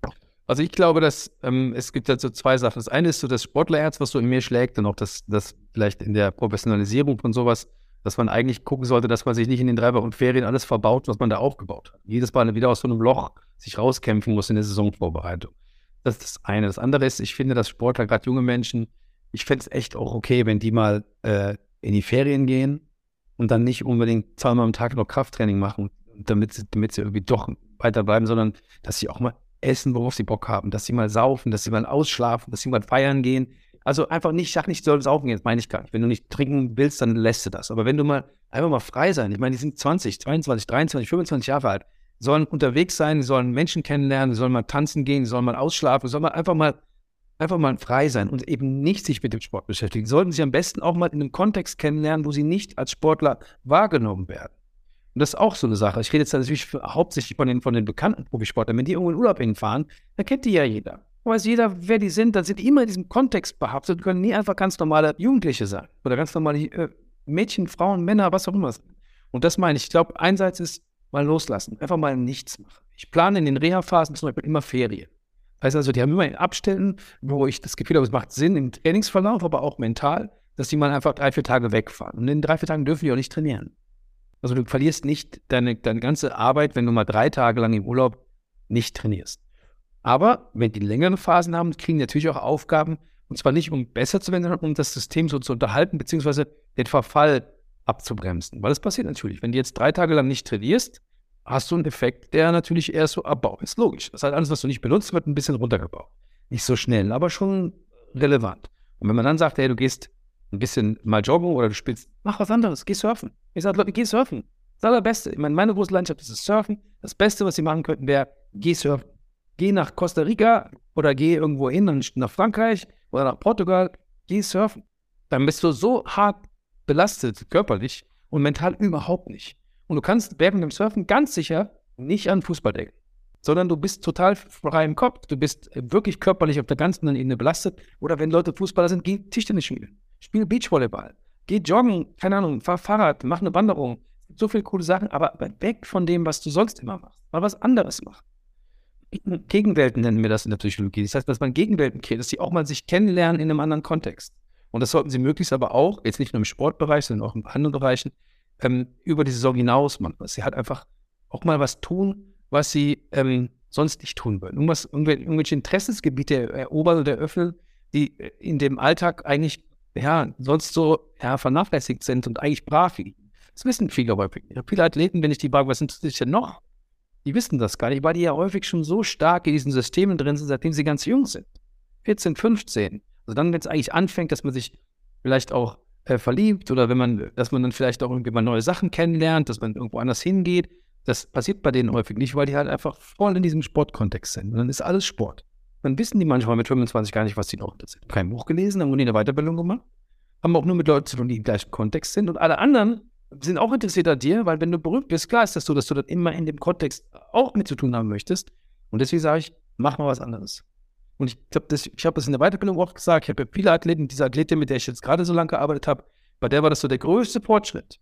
Also ich glaube, dass ähm, es gibt dazu zwei Sachen. Das eine ist so das Sportlerherz, was so in mir schlägt, und auch das, das vielleicht in der Professionalisierung von sowas, dass man eigentlich gucken sollte, dass man sich nicht in den drei Wochen Ferien alles verbaut, was man da aufgebaut hat. Jedes Mal wieder aus so einem Loch sich rauskämpfen muss in der Saisonvorbereitung. Das ist das eine. Das andere ist, ich finde, dass Sportler, gerade junge Menschen, ich fände es echt auch okay, wenn die mal äh, in die Ferien gehen und dann nicht unbedingt zweimal am Tag noch Krafttraining machen, damit sie, damit sie irgendwie doch weiterbleiben, sondern dass sie auch mal essen, worauf sie Bock haben, dass sie mal saufen, dass sie mal ausschlafen, dass sie mal feiern gehen. Also einfach nicht, ich sag nicht, soll saufen gehen, das meine ich gar nicht. Wenn du nicht trinken willst, dann lässt du das. Aber wenn du mal einfach mal frei sein, ich meine, die sind 20, 22, 23, 25 Jahre alt, sollen unterwegs sein, sollen Menschen kennenlernen, sollen mal tanzen gehen, sollen mal ausschlafen, sollen mal einfach mal einfach mal frei sein und eben nicht sich mit dem Sport beschäftigen. Sollten sie am besten auch mal in einem Kontext kennenlernen, wo sie nicht als Sportler wahrgenommen werden. Und das ist auch so eine Sache. Ich rede jetzt natürlich hauptsächlich von den, von den bekannten Profisportlern. Wenn die irgendwo in Urlaub hinfahren, dann kennt die ja jeder. Weiß jeder, wer die sind, dann sind die immer in diesem Kontext behaftet und können nie einfach ganz normale Jugendliche sein. Oder ganz normale äh, Mädchen, Frauen, Männer, was auch immer. Und das meine ich. Ich glaube, einerseits ist mal loslassen, einfach mal nichts machen. Ich plane in den Reha-Phasen zum Beispiel immer Ferien. Heißt also, die haben immer Abständen, wo ich das Gefühl habe, es macht Sinn im Trainingsverlauf, aber auch mental, dass die mal einfach drei, vier Tage wegfahren. Und in drei, vier Tagen dürfen die auch nicht trainieren. Also du verlierst nicht deine, deine ganze Arbeit, wenn du mal drei Tage lang im Urlaub nicht trainierst. Aber wenn die längeren Phasen haben, kriegen die natürlich auch Aufgaben, und zwar nicht, um besser zu werden, sondern um das System so zu unterhalten, beziehungsweise den Verfall abzubremsen. Weil es passiert natürlich. Wenn du jetzt drei Tage lang nicht trainierst, hast du einen Effekt, der natürlich eher so abbaut. Ist logisch. Das heißt, alles, was du nicht benutzt, wird ein bisschen runtergebaut. Nicht so schnell, aber schon relevant. Und wenn man dann sagt, hey, du gehst ein bisschen mal joggen oder du spielst, mach was anderes, geh surfen. Ich sage, Leute, geh surfen. Das Allerbeste. Ich meine, meine große Leidenschaft ist das Surfen. Das Beste, was sie machen könnten, wäre, geh surfen. Geh nach Costa Rica oder geh irgendwo hin, nach Frankreich oder nach Portugal, geh surfen. Dann bist du so hart belastet, körperlich und mental überhaupt nicht. Und du kannst während dem Surfen ganz sicher nicht an Fußball denken, sondern du bist total frei im Kopf. Du bist wirklich körperlich auf der ganzen Ebene belastet. Oder wenn Leute Fußballer sind, geh Tischtennis spielen. Spiel Beachvolleyball. Geh joggen, keine Ahnung, fahr Fahrrad, mach eine Wanderung. So viele coole Sachen, aber weg von dem, was du sonst immer machst. Mal was anderes machen. *clears throat* Gegenwelten nennen wir das in der Psychologie. Das heißt, dass man Gegenwelten kreiert, dass sie auch mal sich kennenlernen in einem anderen Kontext. Und das sollten sie möglichst aber auch, jetzt nicht nur im Sportbereich, sondern auch in anderen Bereichen, ähm, über die Saison hinaus machen. Dass sie halt einfach auch mal was tun, was sie ähm, sonst nicht tun würden. Irgendwas, irgendwelche Interessensgebiete erobern oder eröffnen, die in dem Alltag eigentlich ja, sonst so ja, vernachlässigt sind und eigentlich brach liegen. Das wissen viele häufig. Viele Athleten, wenn ich die frage, was interessiert dich denn noch? Die wissen das gar nicht, weil die ja häufig schon so stark in diesen Systemen drin sind, seitdem sie ganz jung sind. 14, 15. Also dann, wenn es eigentlich anfängt, dass man sich vielleicht auch äh, verliebt oder wenn man, dass man dann vielleicht auch irgendwie mal neue Sachen kennenlernt, dass man irgendwo anders hingeht. Das passiert bei denen häufig nicht, weil die halt einfach voll in diesem Sportkontext sind. Und dann ist alles Sport. Dann wissen die manchmal mit 25 gar nicht, was sie noch sind. Kein Buch gelesen, haben nur nie eine Weiterbildung gemacht, haben auch nur mit Leuten zu tun, die im gleichen Kontext sind. Und alle anderen sind auch interessiert an dir, weil wenn du berühmt bist, klar ist das so, dass du dann immer in dem Kontext auch mit zu tun haben möchtest. Und deswegen sage ich, mach mal was anderes. Und ich glaube, ich habe das in der Weiterbildung auch gesagt, ich habe ja viele Athleten, diese Athletin, mit der ich jetzt gerade so lange gearbeitet habe, bei der war das so der größte Fortschritt,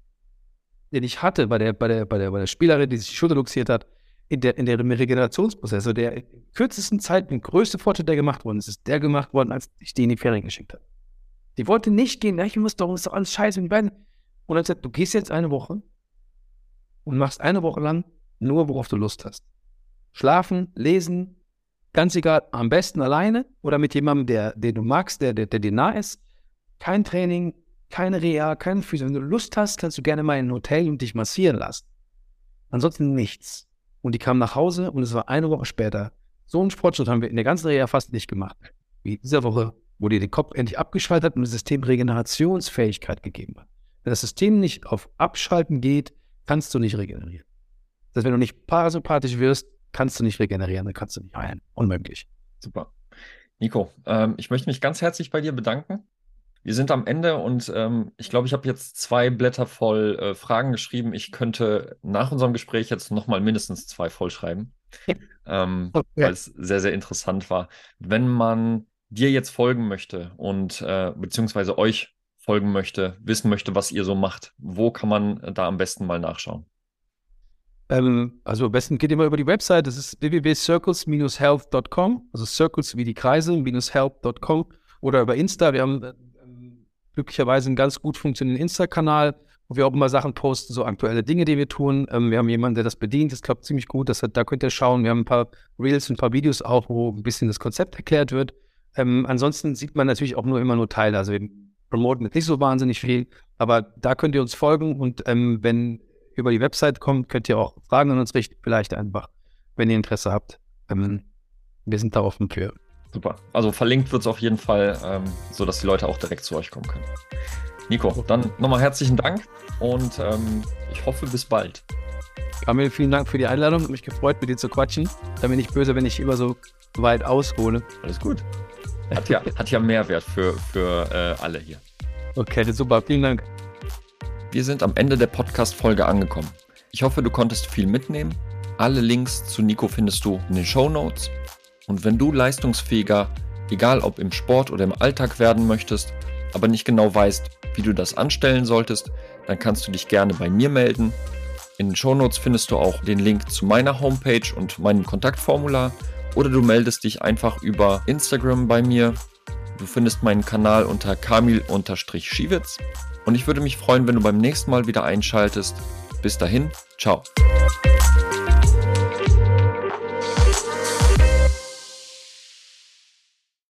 den ich hatte bei der, bei der, bei der, bei der Spielerin, die sich die Schulter luxiert hat, in, der, in deren Regenerationsprozess. Also der kürzesten Zeit, der größte Fortschritt, der gemacht worden ist, ist der gemacht worden, als ich die in die Ferien geschickt habe. Die wollte nicht gehen, ich muss doch, ist doch alles scheiße. Und, beiden. und dann sagt, du gehst jetzt eine Woche und machst eine Woche lang nur, worauf du Lust hast. Schlafen, lesen, Ganz egal, am besten alleine oder mit jemandem, der, den du magst, der, der, der dir nah ist. Kein Training, keine Reha, kein Physio. Wenn du Lust hast, kannst du gerne mal in ein Hotel und dich massieren lassen. Ansonsten nichts. Und die kam nach Hause und es war eine Woche später. So einen Sportschritt haben wir in der ganzen Reha fast nicht gemacht. Wie dieser Woche, wo dir den Kopf endlich abgeschaltet hat und das System Regenerationsfähigkeit gegeben hat. Wenn das System nicht auf Abschalten geht, kannst du nicht regenerieren. Das heißt, wenn du nicht parasympathisch wirst, kannst du nicht regenerieren, dann kannst du nicht heilen. Unmöglich. Super. Nico, ähm, ich möchte mich ganz herzlich bei dir bedanken. Wir sind am Ende und ähm, ich glaube, ich habe jetzt zwei Blätter voll äh, Fragen geschrieben. Ich könnte nach unserem Gespräch jetzt nochmal mindestens zwei vollschreiben, ähm, okay. weil es sehr, sehr interessant war. Wenn man dir jetzt folgen möchte und äh, beziehungsweise euch folgen möchte, wissen möchte, was ihr so macht, wo kann man da am besten mal nachschauen? Ähm, also am besten geht immer über die Website, das ist www.circles-health.com, also Circles wie die Kreise, health.com oder über Insta. Wir haben äh, glücklicherweise einen ganz gut funktionierenden Insta-Kanal, wo wir auch immer Sachen posten, so aktuelle Dinge, die wir tun. Ähm, wir haben jemanden, der das bedient, das klappt ziemlich gut. Das hat, da könnt ihr schauen. Wir haben ein paar Reels und ein paar Videos auch, wo ein bisschen das Konzept erklärt wird. Ähm, ansonsten sieht man natürlich auch nur immer nur Teile. Also wir promoten nicht so wahnsinnig viel, aber da könnt ihr uns folgen und ähm, wenn über die Website kommt, könnt ihr auch Fragen an uns richten, vielleicht einfach, wenn ihr Interesse habt. Ähm, wir sind da offen für. Super. Also verlinkt wird es auf jeden Fall, ähm, sodass die Leute auch direkt zu euch kommen können. Nico, dann nochmal herzlichen Dank und ähm, ich hoffe bis bald. Kamil, vielen Dank für die Einladung. Hat mich gefreut, mit dir zu quatschen. Da bin ich böse, wenn ich immer so weit aushole. Alles gut. Hat ja, hat ja Mehrwert für, für äh, alle hier. Okay, super. Vielen Dank. Wir sind am Ende der Podcast-Folge angekommen. Ich hoffe, du konntest viel mitnehmen. Alle Links zu Nico findest du in den Show Notes. Und wenn du leistungsfähiger, egal ob im Sport oder im Alltag werden möchtest, aber nicht genau weißt, wie du das anstellen solltest, dann kannst du dich gerne bei mir melden. In den Shownotes findest du auch den Link zu meiner Homepage und meinem Kontaktformular oder du meldest dich einfach über Instagram bei mir. Du findest meinen Kanal unter kamil-schiewitz und ich würde mich freuen, wenn du beim nächsten Mal wieder einschaltest. Bis dahin, ciao.